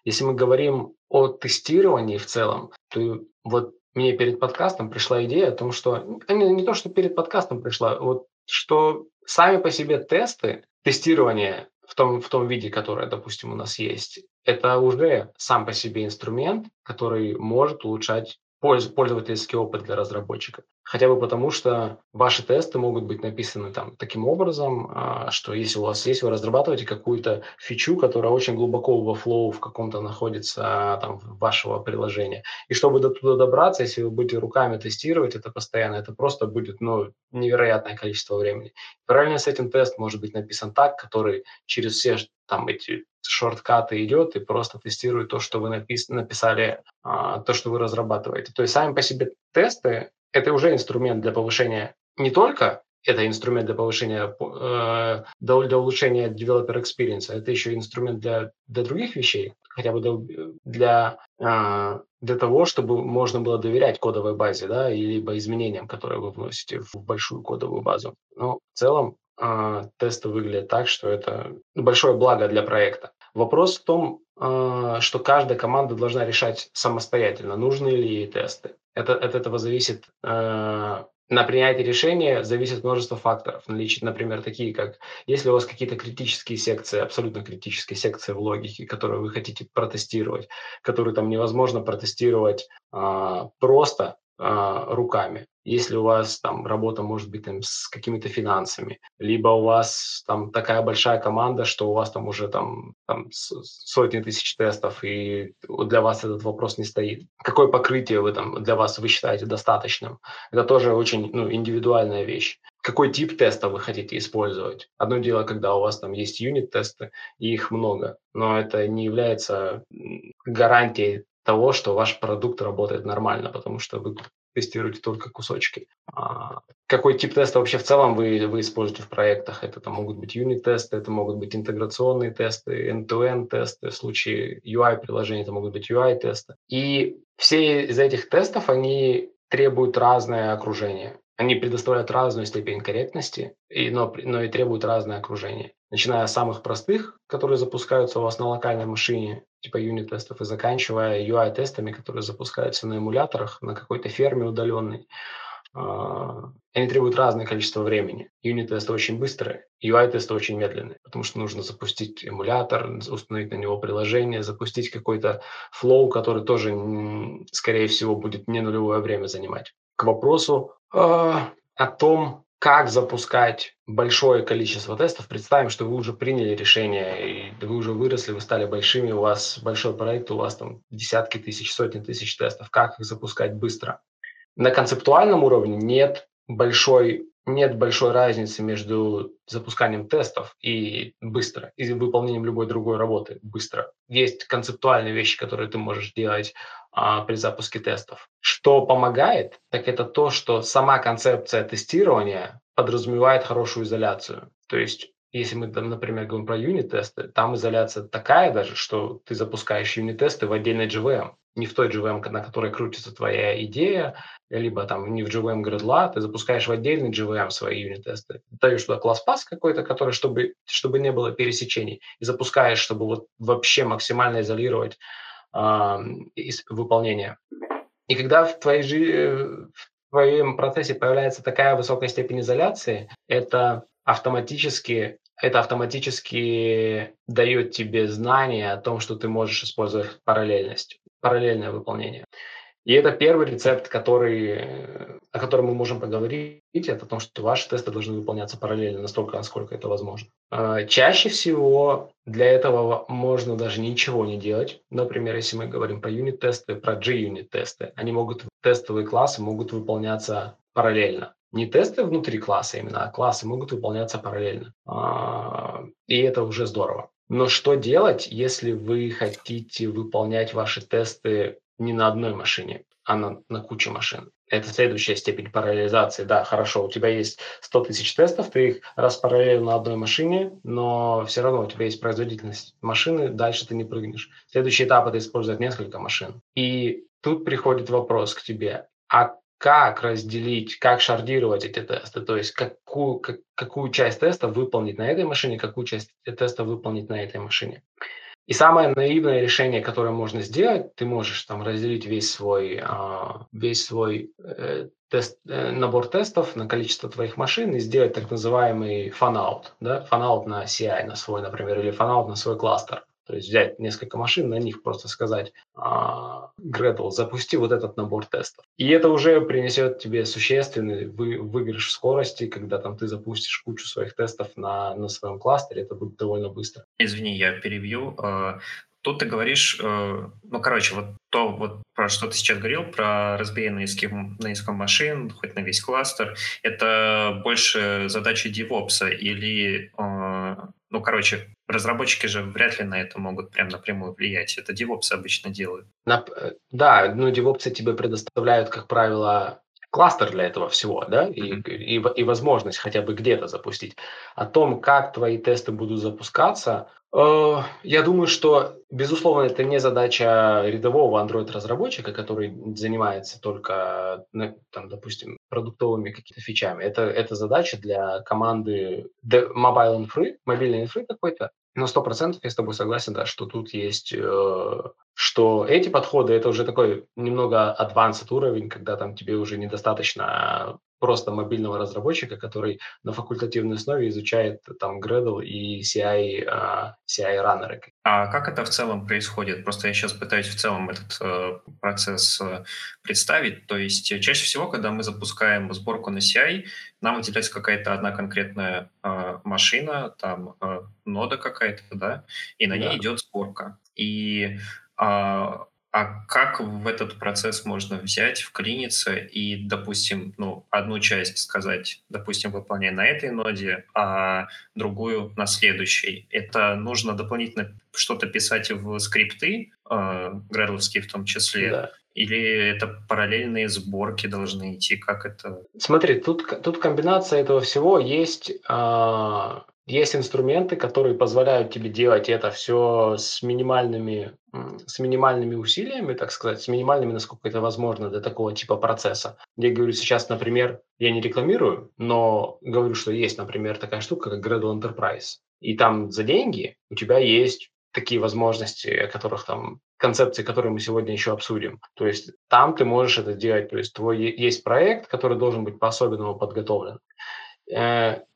Если мы говорим о тестировании в целом, то вот мне перед подкастом пришла идея о том, что не, не то, что перед подкастом пришла, вот что сами по себе тесты, тестирование в том, в том виде, которое, допустим, у нас есть, это уже сам по себе инструмент, который может улучшать пользовательский опыт для разработчика. Хотя бы потому, что ваши тесты могут быть написаны там таким образом, а, что если у вас есть, вы разрабатываете какую-то фичу, которая очень глубоко во флоу в каком-то находится там вашего приложения. И чтобы до туда добраться, если вы будете руками тестировать это постоянно, это просто будет ну, невероятное количество времени. Параллельно с этим тест может быть написан так, который через все там эти шорткаты идет и просто тестирует то, что вы напис написали, а, то, что вы разрабатываете. То есть сами по себе тесты – это уже инструмент для повышения не только это инструмент для повышения, э, для, улучшения developer experience, это еще инструмент для, для других вещей, хотя бы для, для, э, для того, чтобы можно было доверять кодовой базе, да, либо изменениям, которые вы вносите в большую кодовую базу. Но в целом тесты выглядят так, что это большое благо для проекта. Вопрос в том, э, что каждая команда должна решать самостоятельно, нужны ли ей тесты. Это, от этого зависит э, на принятие решения зависит множество факторов. Наличие, например, такие как, если у вас какие-то критические секции, абсолютно критические секции в логике, которые вы хотите протестировать, которые там невозможно протестировать а, просто а, руками. Если у вас там работа может быть там, с какими-то финансами, либо у вас там такая большая команда, что у вас там уже там, там сотни тысяч тестов, и для вас этот вопрос не стоит. Какое покрытие вы там для вас вы считаете достаточным? Это тоже очень ну, индивидуальная вещь. Какой тип теста вы хотите использовать? Одно дело, когда у вас там есть юнит-тесты, и их много, но это не является гарантией того, что ваш продукт работает нормально, потому что вы тестируете только кусочки. А какой тип теста вообще в целом вы, вы используете в проектах? Это там могут быть юнит-тесты, это могут быть интеграционные тесты, end-to-end тесты, в случае UI-приложений это могут быть UI-тесты. И все из этих тестов, они требуют разное окружение. Они предоставляют разную степень корректности, и, но, но и требуют разное окружение. Начиная с самых простых, которые запускаются у вас на локальной машине, типа юнит-тестов, и заканчивая UI-тестами, которые запускаются на эмуляторах, на какой-то ферме удаленной. А, они требуют разное количество времени. Юнит-тесты очень быстрые, UI-тесты очень медленные, потому что нужно запустить эмулятор, установить на него приложение, запустить какой-то флоу, который тоже, скорее всего, будет не нулевое время занимать. К вопросу а, о том, как запускать большое количество тестов. Представим, что вы уже приняли решение, и вы уже выросли, вы стали большими, у вас большой проект, у вас там десятки тысяч, сотни тысяч тестов. Как их запускать быстро? На концептуальном уровне нет большой нет большой разницы между запусканием тестов и быстро, и выполнением любой другой работы быстро. Есть концептуальные вещи, которые ты можешь делать при запуске тестов. Что помогает, так это то, что сама концепция тестирования подразумевает хорошую изоляцию. То есть если мы, там, например, говорим про юнит-тесты, там изоляция такая даже, что ты запускаешь юнит-тесты в отдельной JVM не в той JVM, на которой крутится твоя идея, либо там не в JVM Gradle, ты запускаешь в отдельный JVM свои юнит-тесты, даешь туда класс пас какой-то, который, чтобы, чтобы не было пересечений, и запускаешь, чтобы вот вообще максимально изолировать выполнение. И когда в, твоей, в твоем процессе появляется такая высокая степень изоляции, это автоматически это автоматически дает тебе знание о том, что ты можешь использовать параллельность параллельное выполнение. И это первый рецепт, который, о котором мы можем поговорить, это о том, что ваши тесты должны выполняться параллельно настолько, насколько это возможно. А, чаще всего для этого можно даже ничего не делать. Например, если мы говорим про юнит-тесты, про G-юнит-тесты, они могут, тестовые классы могут выполняться параллельно. Не тесты внутри класса именно, а классы могут выполняться параллельно. А, и это уже здорово. Но что делать, если вы хотите выполнять ваши тесты не на одной машине, а на, на куче машин? Это следующая степень параллелизации. Да, хорошо, у тебя есть 100 тысяч тестов, ты их распараллелил на одной машине, но все равно у тебя есть производительность машины, дальше ты не прыгнешь. Следующий этап – это использовать несколько машин. И тут приходит вопрос к тебе, а как разделить, как шардировать эти тесты, то есть какую, как, какую часть теста выполнить на этой машине, какую часть теста выполнить на этой машине. И самое наивное решение, которое можно сделать, ты можешь там разделить весь свой, а, весь свой э, тест, э, набор тестов на количество твоих машин и сделать так называемый fan-out, да, fan-out на CI на свой, например, или фанаут на свой кластер. То есть взять несколько машин, на них просто сказать, а, Gradle, запусти вот этот набор тестов. И это уже принесет тебе существенный вы, выигрыш в скорости, когда там ты запустишь кучу своих тестов на, на своем кластере, это будет довольно быстро. Извини, я перебью. А, тут ты говоришь, э, ну, короче, вот то, вот про что ты сейчас говорил, про разбиение на нескольких, на несколько машин, хоть на весь кластер, это больше задача DevOps или, э, ну, короче, разработчики же вряд ли на это могут прям напрямую влиять. Это DevOps обычно делают. На, э, да, ну, DevOps тебе предоставляют, как правило, кластер для этого всего, да, mm-hmm. и, и, и возможность хотя бы где-то запустить. О том, как твои тесты будут запускаться, э, я думаю, что, безусловно, это не задача рядового Android-разработчика, который занимается только, там, допустим, продуктовыми какими-то фичами. Это, это задача для команды mobile инфры, мобильной инфры какой-то, но сто процентов я с тобой согласен, да, что тут есть, э, что эти подходы это уже такой немного advanced уровень, когда там тебе уже недостаточно просто мобильного разработчика, который на факультативной основе изучает там Gradle и CI, uh, CI раннеры. А как это в целом происходит? Просто я сейчас пытаюсь в целом этот э, процесс э, представить. То есть э, чаще всего, когда мы запускаем сборку на CI, нам выделяется какая-то одна конкретная э, машина, там э, нода какая-то, да, и на да. ней идет сборка. И э, а как в этот процесс можно взять, вклиниться и, допустим, ну, одну часть сказать, допустим, выполняй на этой ноде, а другую на следующей? Это нужно дополнительно что-то писать в скрипты, э, градловские в том числе, да. Или это параллельные сборки должны идти? Как это? Смотри, тут, тут комбинация этого всего есть. Э, есть инструменты, которые позволяют тебе делать это все с минимальными, с минимальными усилиями, так сказать, с минимальными, насколько это возможно для такого типа процесса. Я говорю сейчас, например, я не рекламирую, но говорю, что есть, например, такая штука, как Gradle Enterprise. И там за деньги у тебя есть такие возможности, о которых там концепции, которые мы сегодня еще обсудим. То есть там ты можешь это делать. То есть твой есть проект, который должен быть по-особенному подготовлен.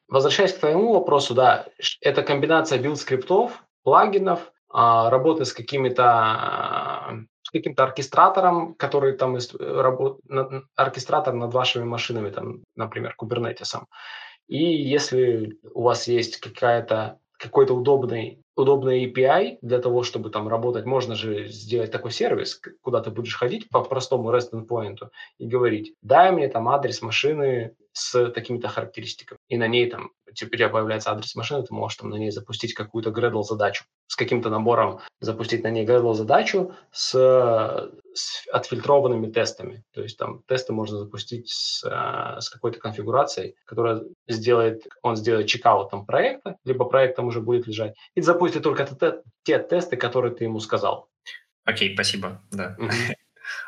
Э, Возвращаясь к твоему вопросу, да, это комбинация build-скриптов, плагинов, а, работы с какими-то с каким-то оркестратором, который там работ... оркестратор над вашими машинами, там, например, Kubernetes ом. И если у вас есть какая-то какой-то удобный, удобный API для того, чтобы там работать, можно же сделать такой сервис, куда ты будешь ходить по простому REST endpoint и говорить, дай мне там адрес машины с такими-то характеристиками. И на ней там, теперь тебя появляется адрес машины, ты можешь там на ней запустить какую-то Gradle задачу. С каким-то набором запустить на ней Gradle задачу с, с отфильтрованными тестами. То есть там тесты можно запустить с, с какой-то конфигурацией, которая сделает, он сделает чекаут там проекта, либо проект там уже будет лежать, и запустит только те, те тесты, которые ты ему сказал. Окей, спасибо, да.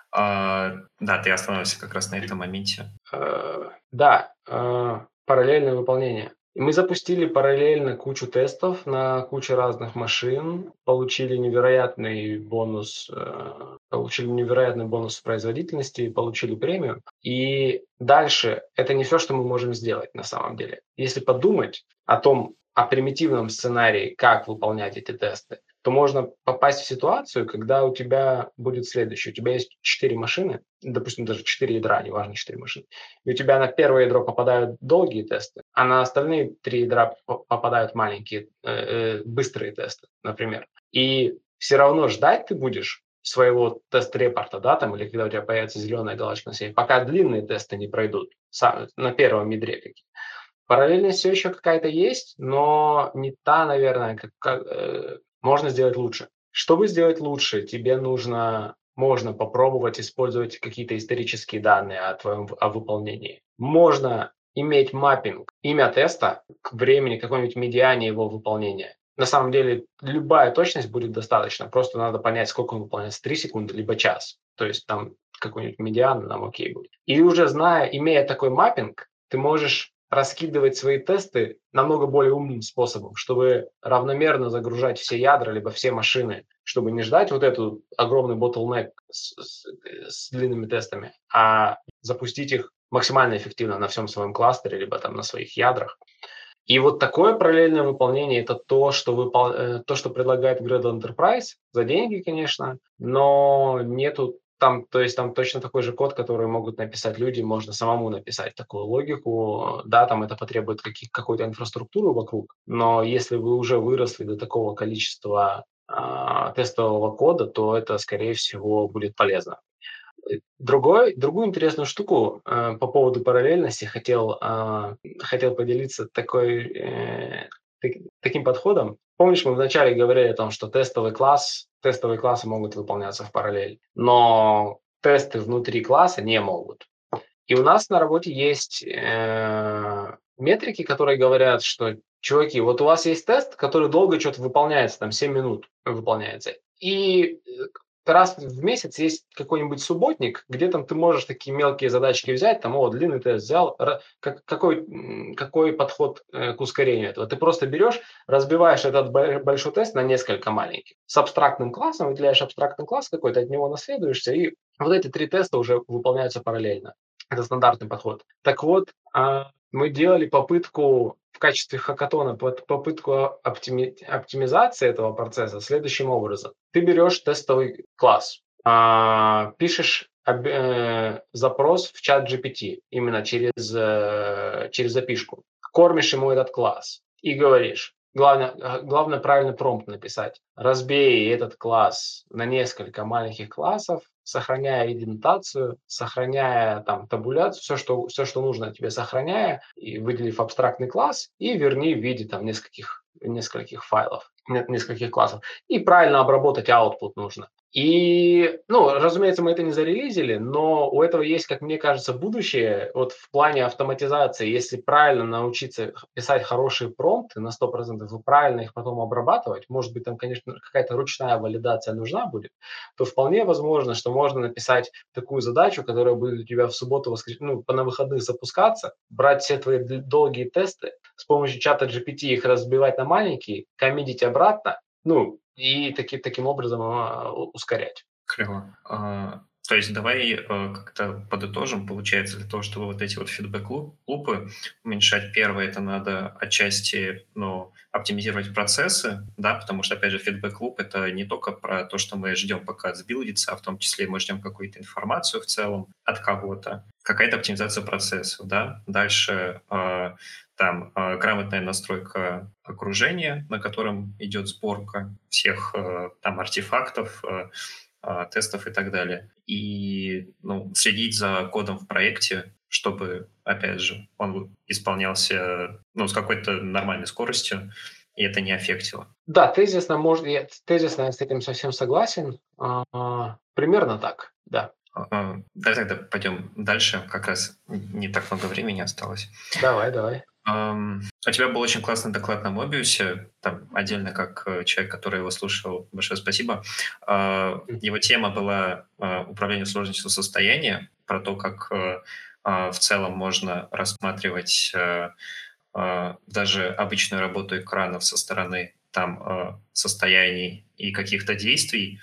А, да, ты остановился как раз на этом моменте. А, да, а, параллельное выполнение. Мы запустили параллельно кучу тестов на кучу разных машин, получили невероятный бонус, э, получили невероятный бонус производительности, получили премию. И дальше это не все, что мы можем сделать на самом деле. Если подумать о том, о примитивном сценарии, как выполнять эти тесты, то можно попасть в ситуацию, когда у тебя будет следующее. У тебя есть четыре машины, допустим, даже четыре ядра, неважно, четыре машины, и у тебя на первое ядро попадают долгие тесты, а на остальные три ядра попадают маленькие, э, э, быстрые тесты, например. И все равно ждать ты будешь своего тест-репорта, да, там, или когда у тебя появится зеленая галочка на себе, пока длинные тесты не пройдут, сам, на первом ядре какие. Параллельность все еще какая-то есть, но не та, наверное, как, как, э, можно сделать лучше. Чтобы сделать лучше, тебе нужно, можно попробовать использовать какие-то исторические данные о твоем о выполнении. Можно иметь маппинг имя теста к времени какой-нибудь медиане его выполнения. На самом деле любая точность будет достаточно. Просто надо понять, сколько он выполняется, 3 секунды, либо час. То есть там какой-нибудь медиан нам окей будет. И уже зная, имея такой маппинг, ты можешь раскидывать свои тесты намного более умным способом, чтобы равномерно загружать все ядра, либо все машины, чтобы не ждать вот эту огромный bottleneck с, с, с длинными тестами, а запустить их максимально эффективно на всем своем кластере, либо там на своих ядрах. И вот такое параллельное выполнение – это то, что, выпол... Э, то, что предлагает Gradle Enterprise, за деньги, конечно, но нету там, то есть там точно такой же код, который могут написать люди, можно самому написать такую логику. Да, там это потребует каких, какой-то инфраструктуры вокруг, но если вы уже выросли до такого количества э, тестового кода, то это, скорее всего, будет полезно. Другой, другую интересную штуку э, по поводу параллельности хотел, э, хотел поделиться такой, э, таким подходом. Помнишь, мы вначале говорили о том, что тестовый класс, тестовые классы могут выполняться в параллель, но тесты внутри класса не могут. И у нас на работе есть э, метрики, которые говорят, что, чуваки, вот у вас есть тест, который долго что-то выполняется, там 7 минут выполняется. И раз в месяц есть какой-нибудь субботник, где там ты можешь такие мелкие задачки взять, там, о, длинный тест взял, как, какой, какой подход э, к ускорению этого? Ты просто берешь, разбиваешь этот большой тест на несколько маленьких. С абстрактным классом, выделяешь абстрактный класс какой-то, от него наследуешься, и вот эти три теста уже выполняются параллельно. Это стандартный подход. Так вот, а, мы делали попытку в качестве хакатона попытку оптими, оптимизации этого процесса следующим образом. Ты берешь тестовый класс, а, пишешь э, запрос в чат GPT именно через, э, через запишку, кормишь ему этот класс и говоришь, Главное, э, главное правильно промпт написать. Разбей этот класс на несколько маленьких классов, сохраняя идентацию, сохраняя там табуляцию, все что, все, что нужно тебе сохраняя, и выделив абстрактный класс, и верни в виде там нескольких, нескольких файлов, нескольких классов. И правильно обработать output нужно. И, ну, разумеется, мы это не зарелизили, но у этого есть, как мне кажется, будущее вот в плане автоматизации. Если правильно научиться писать хорошие промпты на 100% и правильно их потом обрабатывать, может быть, там, конечно, какая-то ручная валидация нужна будет, то вполне возможно, что можно написать такую задачу, которая будет у тебя в субботу, воскрес... ну, на выходных запускаться, брать все твои долгие тесты, с помощью чата GPT их разбивать на маленькие, коммитить обратно, ну, и таки, таким образом а, ускорять. Клево. А, то есть давай э, как-то подытожим. Получается, для того, чтобы вот эти вот фидбэк-лупы уменьшать, первое, это надо отчасти ну, оптимизировать процессы, да, потому что, опять же, фидбэк-луп — это не только про то, что мы ждем, пока сбилдится, а в том числе мы ждем какую-то информацию в целом от кого-то. Какая-то оптимизация процессов, да. Дальше э, там э, грамотная настройка окружения, на котором идет сборка всех э, там артефактов, э, э, тестов и так далее. И ну, следить за кодом в проекте, чтобы, опять же, он исполнялся ну, с какой-то нормальной скоростью, и это не аффектило. Да, тезисно, может, я, тезисно я с этим совсем согласен. А, примерно так, да. А, давай тогда пойдем дальше, как раз не так много времени осталось. Давай, давай. Um, у тебя был очень классный доклад на Мобиусе, там отдельно как э, человек, который его слушал, большое спасибо. Uh, его тема была uh, управление сложностью состояния, про то, как uh, в целом можно рассматривать даже обычную работу экранов со стороны там состояний и каких-то действий.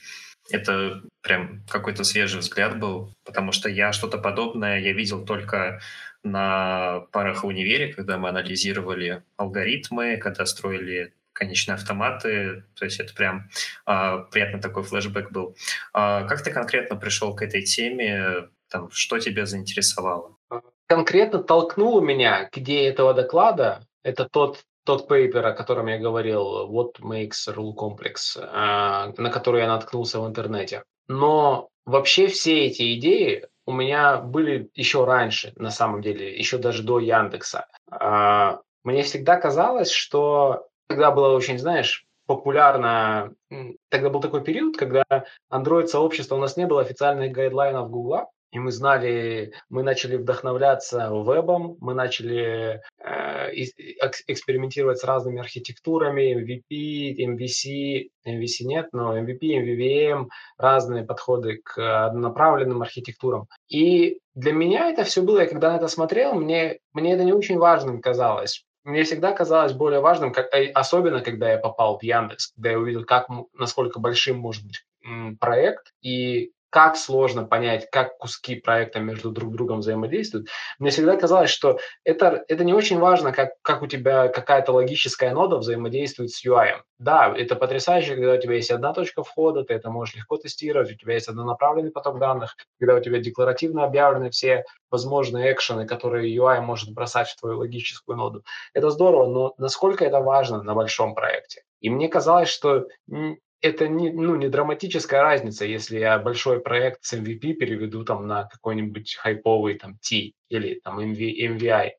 Это прям какой-то свежий взгляд был, потому что я что-то подобное я видел только на парах в универе, когда мы анализировали алгоритмы, когда строили конечные автоматы, то есть это прям а, приятный такой флешбэк был. А, как ты конкретно пришел к этой теме? Там, что тебя заинтересовало? Конкретно толкнуло меня к идее этого доклада. Это тот тот пейпер, о котором я говорил, What Makes Rule Complex, а, на который я наткнулся в интернете. Но вообще все эти идеи у меня были еще раньше, на самом деле, еще даже до Яндекса. А, мне всегда казалось, что тогда было очень, знаешь, популярно, тогда был такой период, когда Android-сообщество, у нас не было официальных гайдлайнов Гугла, и мы знали, мы начали вдохновляться вебом, мы начали э, экспериментировать с разными архитектурами, MVP, MVC, MVC нет, но MVP, MVVM, разные подходы к однонаправленным архитектурам. И для меня это все было, я когда на это смотрел, мне, мне это не очень важным казалось. Мне всегда казалось более важным, как, э, особенно когда я попал в Яндекс, когда я увидел, как, насколько большим может быть проект, и как сложно понять, как куски проекта между друг другом взаимодействуют. Мне всегда казалось, что это, это не очень важно, как, как у тебя какая-то логическая нода взаимодействует с UI. Да, это потрясающе, когда у тебя есть одна точка входа, ты это можешь легко тестировать, у тебя есть однонаправленный поток данных, когда у тебя декларативно объявлены все возможные экшены, которые UI может бросать в твою логическую ноду. Это здорово, но насколько это важно на большом проекте? И мне казалось, что это не, ну, не драматическая разница, если я большой проект с MVP переведу там на какой-нибудь хайповый там T или там MV, MVI.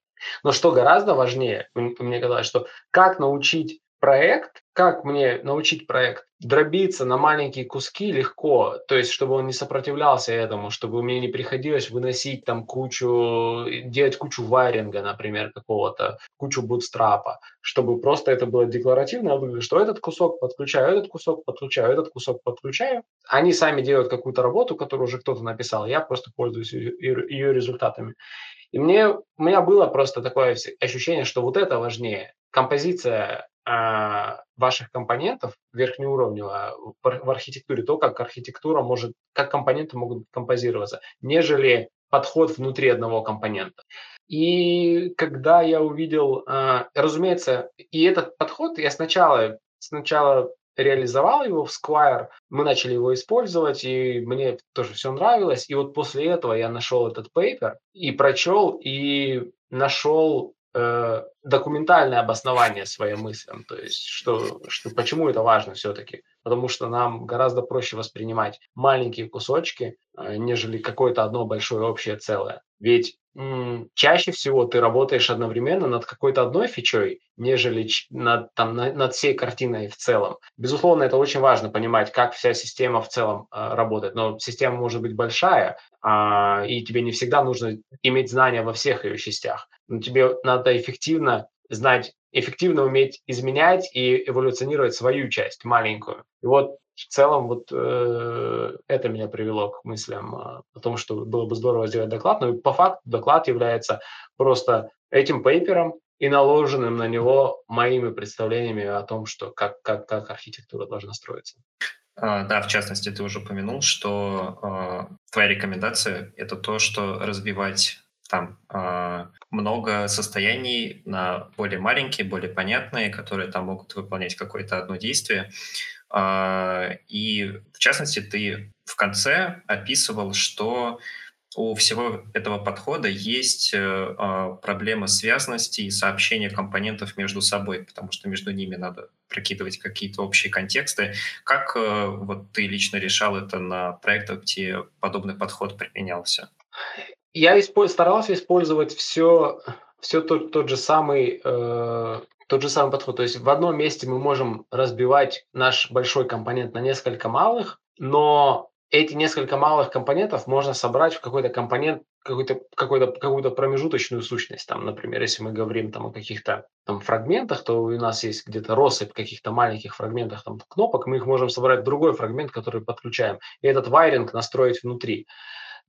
Но что гораздо важнее, мне казалось, что как научить проект, как мне научить проект дробиться на маленькие куски легко, то есть чтобы он не сопротивлялся этому, чтобы мне не приходилось выносить там кучу, делать кучу вайринга, например, какого-то, кучу бутстрапа, чтобы просто это было декларативно, что этот кусок подключаю, этот кусок подключаю, этот кусок подключаю. Они сами делают какую-то работу, которую уже кто-то написал, я просто пользуюсь ее результатами. И мне, у меня было просто такое ощущение, что вот это важнее. Композиция ваших компонентов верхнеуровневая в архитектуре, то, как архитектура может, как компоненты могут композироваться, нежели подход внутри одного компонента. И когда я увидел, а, разумеется, и этот подход я сначала, сначала реализовал его в Squire, мы начали его использовать, и мне тоже все нравилось. И вот после этого я нашел этот пейпер и прочел, и нашел э, документальное обоснование своим мыслям, то есть что, что почему это важно все-таки, потому что нам гораздо проще воспринимать маленькие кусочки, э, нежели какое-то одно большое общее целое. Ведь м, чаще всего ты работаешь одновременно над какой-то одной фичой, нежели над, там, над, над всей картиной в целом. Безусловно, это очень важно понимать, как вся система в целом э, работает, но система может быть большая, э, и тебе не всегда нужно иметь знания во всех ее частях. Но тебе надо эффективно знать, эффективно уметь изменять и эволюционировать свою часть, маленькую. И вот в целом вот э, это меня привело к мыслям э, о том, что было бы здорово сделать доклад, но по факту доклад является просто этим пейпером и наложенным на него моими представлениями о том, что как, как, как архитектура должна строиться. А, да, в частности, ты уже упомянул, что э, твоя рекомендация – это то, что разбивать там э, много состояний на более маленькие, более понятные, которые там могут выполнять какое-то одно действие. Э, и в частности, ты в конце описывал, что у всего этого подхода есть э, проблема связности и сообщения компонентов между собой, потому что между ними надо прокидывать какие-то общие контексты. Как э, вот ты лично решал это на проектах, где подобный подход применялся? Я использ... старался использовать все, все тот, тот же самый э, тот же самый подход. То есть в одном месте мы можем разбивать наш большой компонент на несколько малых, но эти несколько малых компонентов можно собрать в какой-то компонент, какой-то, какой-то, какую-то промежуточную сущность. Там, например, если мы говорим там, о каких-то там, фрагментах, то у нас есть где-то россыпь каких-то маленьких фрагментах там, кнопок, мы их можем собрать в другой фрагмент, который подключаем, и этот вайринг настроить внутри.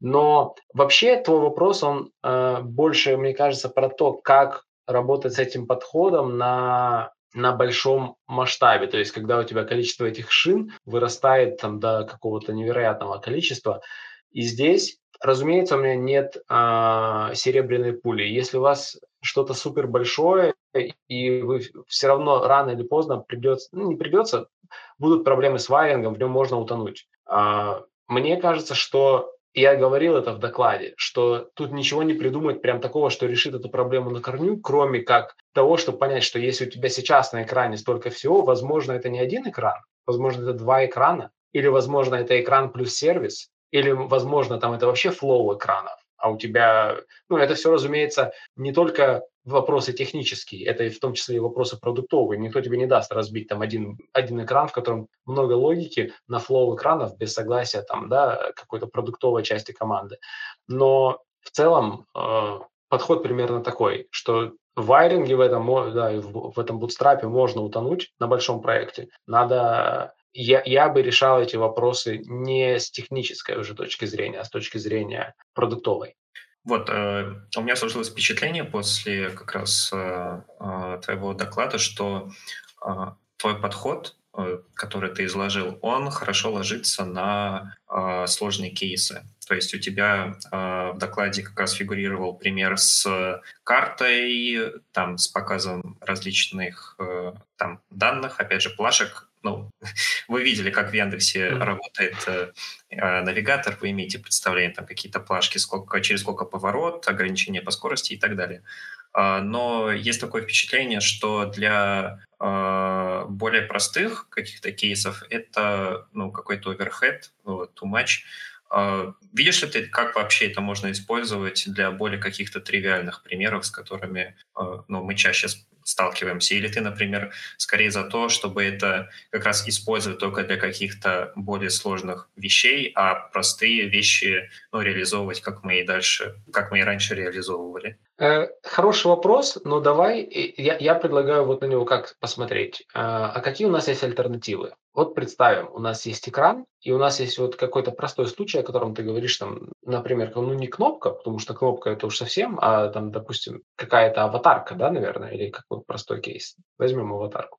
Но вообще твой вопрос, он э, больше, мне кажется, про то, как работать с этим подходом на на большом масштабе, то есть когда у тебя количество этих шин вырастает там до какого-то невероятного количества, и здесь, разумеется, у меня нет а, серебряной пули. Если у вас что-то супер большое, и вы все равно рано или поздно придется, ну не придется, будут проблемы с вайрингом, в нем можно утонуть. А, мне кажется, что я говорил это в докладе, что тут ничего не придумать прям такого, что решит эту проблему на корню, кроме как того, чтобы понять, что если у тебя сейчас на экране столько всего, возможно, это не один экран, возможно, это два экрана, или, возможно, это экран плюс сервис, или, возможно, там это вообще flow экранов, а у тебя, ну, это все, разумеется, не только вопросы технические, это в том числе и вопросы продуктовые. Никто тебе не даст разбить там один, один экран, в котором много логики на flow экранов без согласия там, да, какой-то продуктовой части команды. Но в целом э, подход примерно такой, что в вайринге в этом, да, в этом бутстрапе можно утонуть на большом проекте. Надо я, я бы решал эти вопросы не с технической уже точки зрения, а с точки зрения продуктовой. Вот, э, у меня сложилось впечатление после как раз э, э, твоего доклада, что твой подход который ты изложил, он хорошо ложится на сложные кейсы. То есть у тебя в докладе как раз фигурировал пример с картой, там с показом различных там данных, опять же, плашек. Ну, вы видели, как в Яндексе работает э, э, навигатор, вы имеете представление, там какие-то плашки, сколько, через сколько поворот, ограничения по скорости и так далее. Э, но есть такое впечатление, что для э, более простых каких-то кейсов это ну, какой-то оверхед, вот, too much, а, видишь ли ты, как вообще это можно использовать для более каких-то тривиальных примеров, с которыми ну, мы чаще сталкиваемся? Или ты, например, скорее за то, чтобы это как раз использовать только для каких-то более сложных вещей, а простые вещи ну, реализовывать, как мы и дальше, как мы и раньше реализовывали? Э, хороший вопрос, но давай я, я предлагаю вот на него как посмотреть. А, а какие у нас есть альтернативы? Вот представим, у нас есть экран, и у нас есть вот какой-то простой случай, о котором ты говоришь, там, например, ну не кнопка, потому что кнопка это уж совсем, а там, допустим, какая-то аватарка, да, наверное, или какой-то простой кейс. Возьмем аватарку.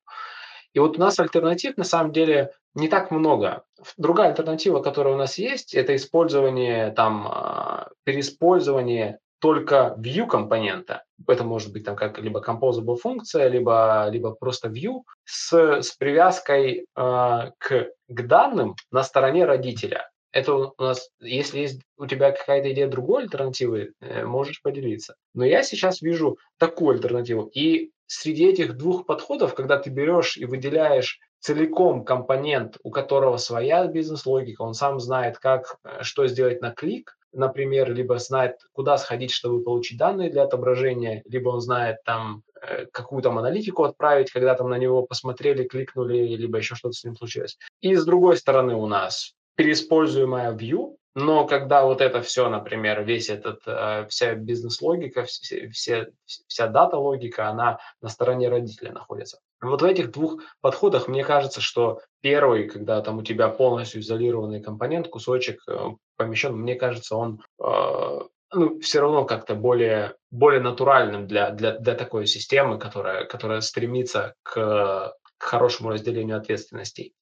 И вот у нас альтернатив на самом деле не так много. Другая альтернатива, которая у нас есть, это использование там, а, переиспользование только view компонента, это может быть там как либо composable функция, либо, либо просто view с, с привязкой э, к, к данным на стороне родителя. Это у нас, если есть у тебя какая-то идея другой альтернативы, э, можешь поделиться. Но я сейчас вижу такую альтернативу. И среди этих двух подходов, когда ты берешь и выделяешь целиком компонент, у которого своя бизнес-логика, он сам знает, как, э, что сделать на клик, например, либо знает, куда сходить, чтобы получить данные для отображения, либо он знает там э, какую там аналитику отправить, когда там на него посмотрели, кликнули, либо еще что-то с ним случилось. И с другой стороны у нас переиспользуемая view, но когда вот это все, например, весь этот, э, вся бизнес-логика, все, все, вся дата-логика, она на стороне родителя находится. Вот в этих двух подходах мне кажется, что первый, когда там у тебя полностью изолированный компонент, кусочек э, помещен, мне кажется, он э, ну, все равно как-то более, более натуральным для, для, для такой системы, которая, которая стремится к, к хорошему разделению ответственностей.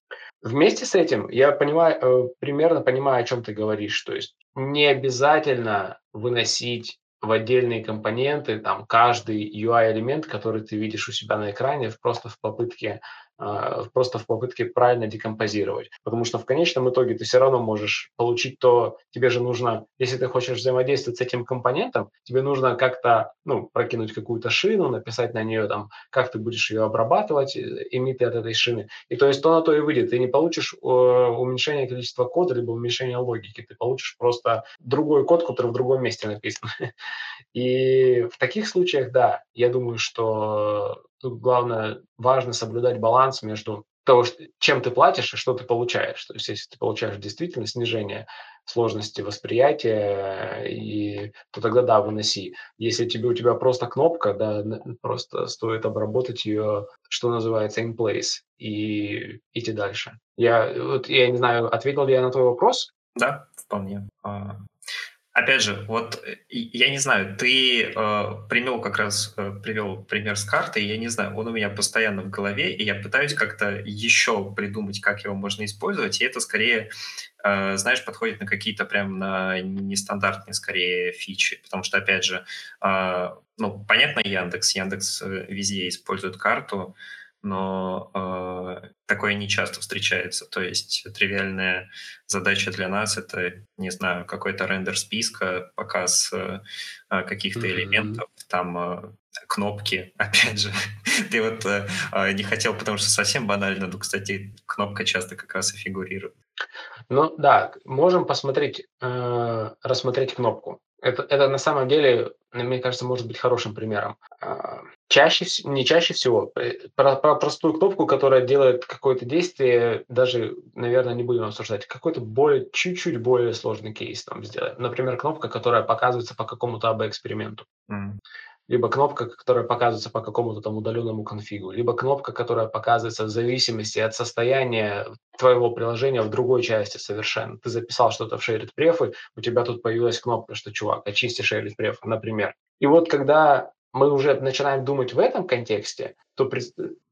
Вместе с этим я понимаю, э, примерно понимаю, о чем ты говоришь. То есть не обязательно выносить в отдельные компоненты там каждый UI-элемент, который ты видишь у себя на экране, просто в попытке просто в попытке правильно декомпозировать. Потому что в конечном итоге ты все равно можешь получить то, тебе же нужно, если ты хочешь взаимодействовать с этим компонентом, тебе нужно как-то, ну, прокинуть какую-то шину, написать на нее там, как ты будешь ее обрабатывать, э, эмиты от этой шины. И то есть то на то и выйдет. Ты не получишь э, уменьшение количества кода, либо уменьшение логики. Ты получишь просто другой код, который в другом месте написан. И в таких случаях, да, я думаю, что Тут главное, важно соблюдать баланс между того, чем ты платишь и что ты получаешь. То есть, если ты получаешь действительно снижение сложности восприятия, и, то тогда да, выноси. Если тебе, у тебя просто кнопка, да, просто стоит обработать ее, что называется, in place, и идти дальше. Я, вот, я не знаю, ответил ли я на твой вопрос? Да, вполне. А, Опять же, вот э, я не знаю, ты э, привел как раз э, привел пример с картой, я не знаю, он у меня постоянно в голове, и я пытаюсь как-то еще придумать, как его можно использовать, и это скорее, э, знаешь, подходит на какие-то прям на нестандартные скорее фичи, потому что опять же, э, ну понятно Яндекс, Яндекс э, везде использует карту, но э, такое не часто встречается. То есть тривиальная задача для нас это, не знаю, какой-то рендер списка, показ э, каких-то mm-hmm. элементов, там э, кнопки, опять же. Ты вот э, э, не хотел, потому что совсем банально, но, кстати, кнопка часто как раз и фигурирует. Ну да, можем посмотреть, э, рассмотреть кнопку. Это, это на самом деле, мне кажется, может быть хорошим примером. А, чаще, не чаще всего, э, про, про простую кнопку, которая делает какое-то действие, даже, наверное, не будем обсуждать, какой-то более, чуть-чуть более сложный кейс там сделаем. Например, кнопка, которая показывается по какому-то АБ-эксперименту. Mm либо кнопка, которая показывается по какому-то там удаленному конфигу, либо кнопка, которая показывается в зависимости от состояния твоего приложения в другой части совершенно. Ты записал что-то в shared pref, у тебя тут появилась кнопка, что, чувак, очисти shared pref, например. И вот когда мы уже начинаем думать в этом контексте, то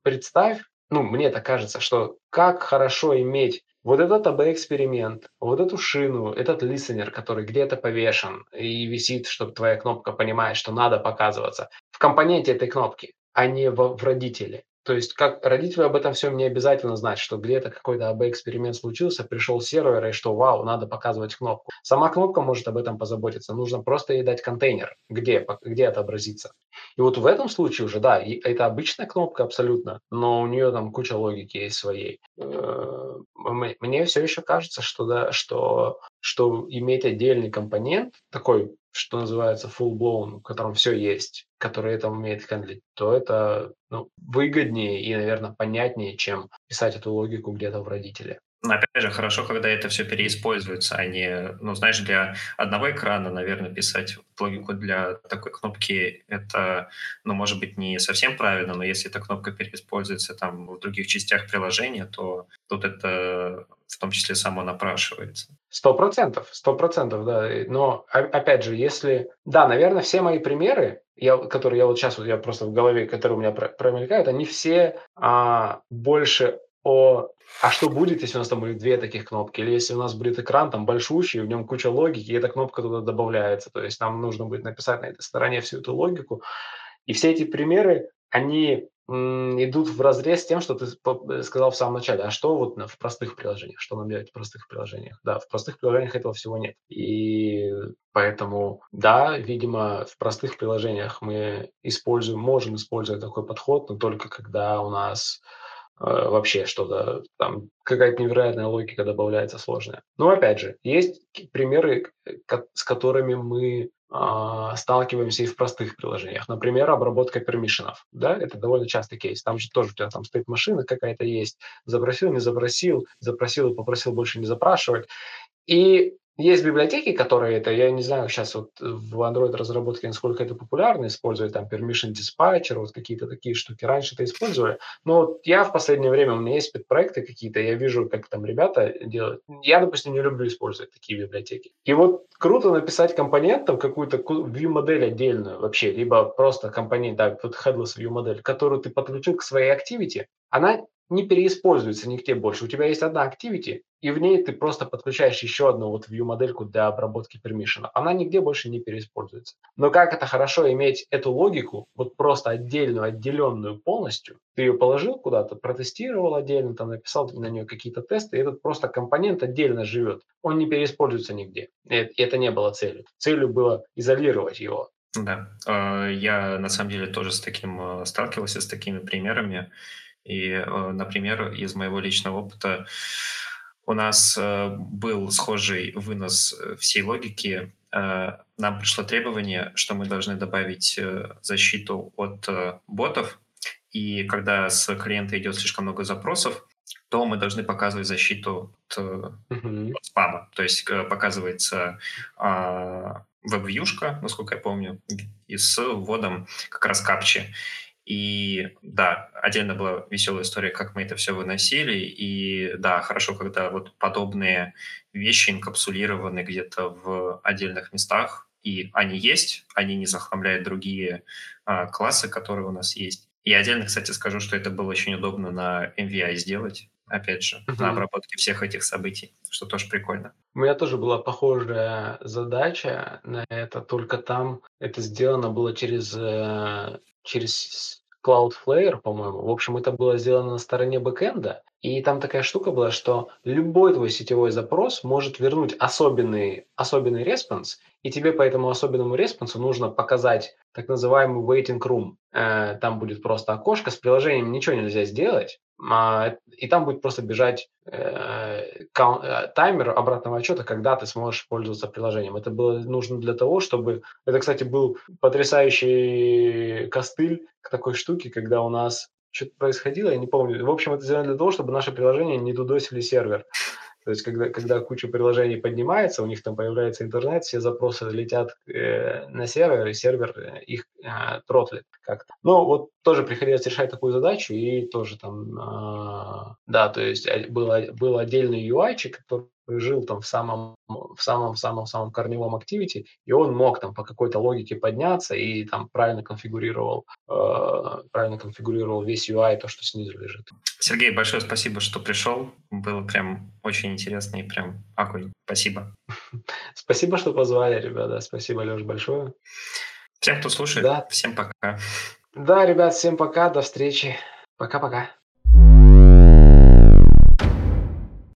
представь, ну, мне так кажется, что как хорошо иметь вот этот АБ-эксперимент, вот эту шину, этот листенер, который где-то повешен и висит, чтобы твоя кнопка понимает, что надо показываться, в компоненте этой кнопки, а не в, в родителе. То есть как родителю об этом всем не обязательно знать, что где-то какой-то АБ-эксперимент случился, пришел сервер, и что вау, надо показывать кнопку. Сама кнопка может об этом позаботиться. Нужно просто ей дать контейнер, где, где отобразится. И вот в этом случае уже, да, это обычная кнопка абсолютно, но у нее там куча логики есть своей. Э, мне все еще кажется, что, да, что, что иметь отдельный компонент, такой что называется full-blown, в котором все есть, который это умеет хендлить, то это ну, выгоднее и, наверное, понятнее, чем писать эту логику где-то в родителе. Но опять же, хорошо, когда это все переиспользуется, а не, ну, знаешь, для одного экрана, наверное, писать логику для такой кнопки, это, ну, может быть, не совсем правильно, но если эта кнопка переиспользуется там в других частях приложения, то тут это в том числе само напрашивается. Сто процентов, сто процентов, да. Но, опять же, если... Да, наверное, все мои примеры, я, которые я вот сейчас, вот я просто в голове, которые у меня промелькают, они все а, больше о а что будет, если у нас там будет две таких кнопки, или если у нас будет экран там большущий, в нем куча логики, и эта кнопка туда добавляется, то есть нам нужно будет написать на этой стороне всю эту логику. И все эти примеры, они идут в разрез с тем, что ты сказал в самом начале. А что вот в простых приложениях? Что нам делать в простых приложениях? Да, в простых приложениях этого всего нет. И поэтому, да, видимо, в простых приложениях мы используем, можем использовать такой подход, но только когда у нас э, вообще что-то там, какая-то невероятная логика добавляется сложная. Но опять же, есть примеры, с которыми мы сталкиваемся и в простых приложениях. Например, обработка пермишенов. Да, это довольно частый кейс. Там же тоже у тебя там стоит машина какая-то есть. Запросил, не запросил, запросил и попросил больше не запрашивать. И есть библиотеки, которые это, я не знаю сейчас вот в Android разработке, насколько это популярно, используют там permission dispatcher, вот какие-то такие штуки. Раньше это использовали. Но вот я в последнее время, у меня есть проекты какие-то, я вижу, как там ребята делают. Я, допустим, не люблю использовать такие библиотеки. И вот круто написать компонентом какую-то view-модель отдельную вообще, либо просто компонент, да, вот headless view-модель, которую ты подключил к своей activity, она не переиспользуется нигде больше. У тебя есть одна activity, и в ней ты просто подключаешь еще одну вот view-модельку для обработки permission. Она нигде больше не переиспользуется. Но как это хорошо иметь эту логику, вот просто отдельную, отделенную полностью. Ты ее положил куда-то, протестировал отдельно, там написал на нее какие-то тесты, и этот просто компонент отдельно живет. Он не переиспользуется нигде. И это не было целью. Целью было изолировать его. Да, а, я на самом деле тоже с таким э, сталкивался, с такими примерами. И, э, например, из моего личного опыта у нас э, был схожий вынос э, всей логики. Нам пришло требование, что мы должны добавить защиту от ботов, и когда с клиента идет слишком много запросов, то мы должны показывать защиту от, mm-hmm. от спама. То есть показывается а, веб-вьюшка, насколько я помню, и с вводом как раз капчи. И да, отдельно была веселая история, как мы это все выносили. И да, хорошо, когда вот подобные вещи инкапсулированы где-то в отдельных местах, и они есть, они не захламляют другие а, классы, которые у нас есть. И отдельно, кстати, скажу, что это было очень удобно на MVI сделать, опять же, uh-huh. на обработке всех этих событий, что тоже прикольно. У меня тоже была похожая задача на это, только там это сделано было через э, через Cloudflare, по-моему. В общем, это было сделано на стороне бэкэнда. И там такая штука была, что любой твой сетевой запрос может вернуть особенный, особенный response, и тебе по этому особенному response у нужно показать так называемый waiting room. Э, там будет просто окошко, с приложением ничего нельзя сделать, а, и там будет просто бежать э, э, таймер обратного отсчета, когда ты сможешь пользоваться приложением. Это было нужно для того, чтобы... Это, кстати, был потрясающий костыль к такой штуке, когда у нас что-то происходило, я не помню. В общем, это сделано для того, чтобы наше приложение не дудосили сервер. То есть, когда, когда куча приложений поднимается, у них там появляется интернет, все запросы летят э, на сервер, и сервер э, их э, тротлит как-то. Ну, вот тоже приходилось решать такую задачу, и тоже там, э, да, то есть э, был, был отдельный UI, который жил там в самом в самом самом самом корневом activity, и он мог там по какой-то логике подняться и там правильно конфигурировал э, правильно конфигурировал весь UI, то, что снизу лежит. Сергей, большое спасибо, что пришел. Было прям очень интересно и прям огонь. Спасибо. Спасибо, что позвали, ребята. Спасибо, Леш, большое. Всем, кто слушает, да. всем пока. Да, ребят, всем пока, до встречи. Пока-пока.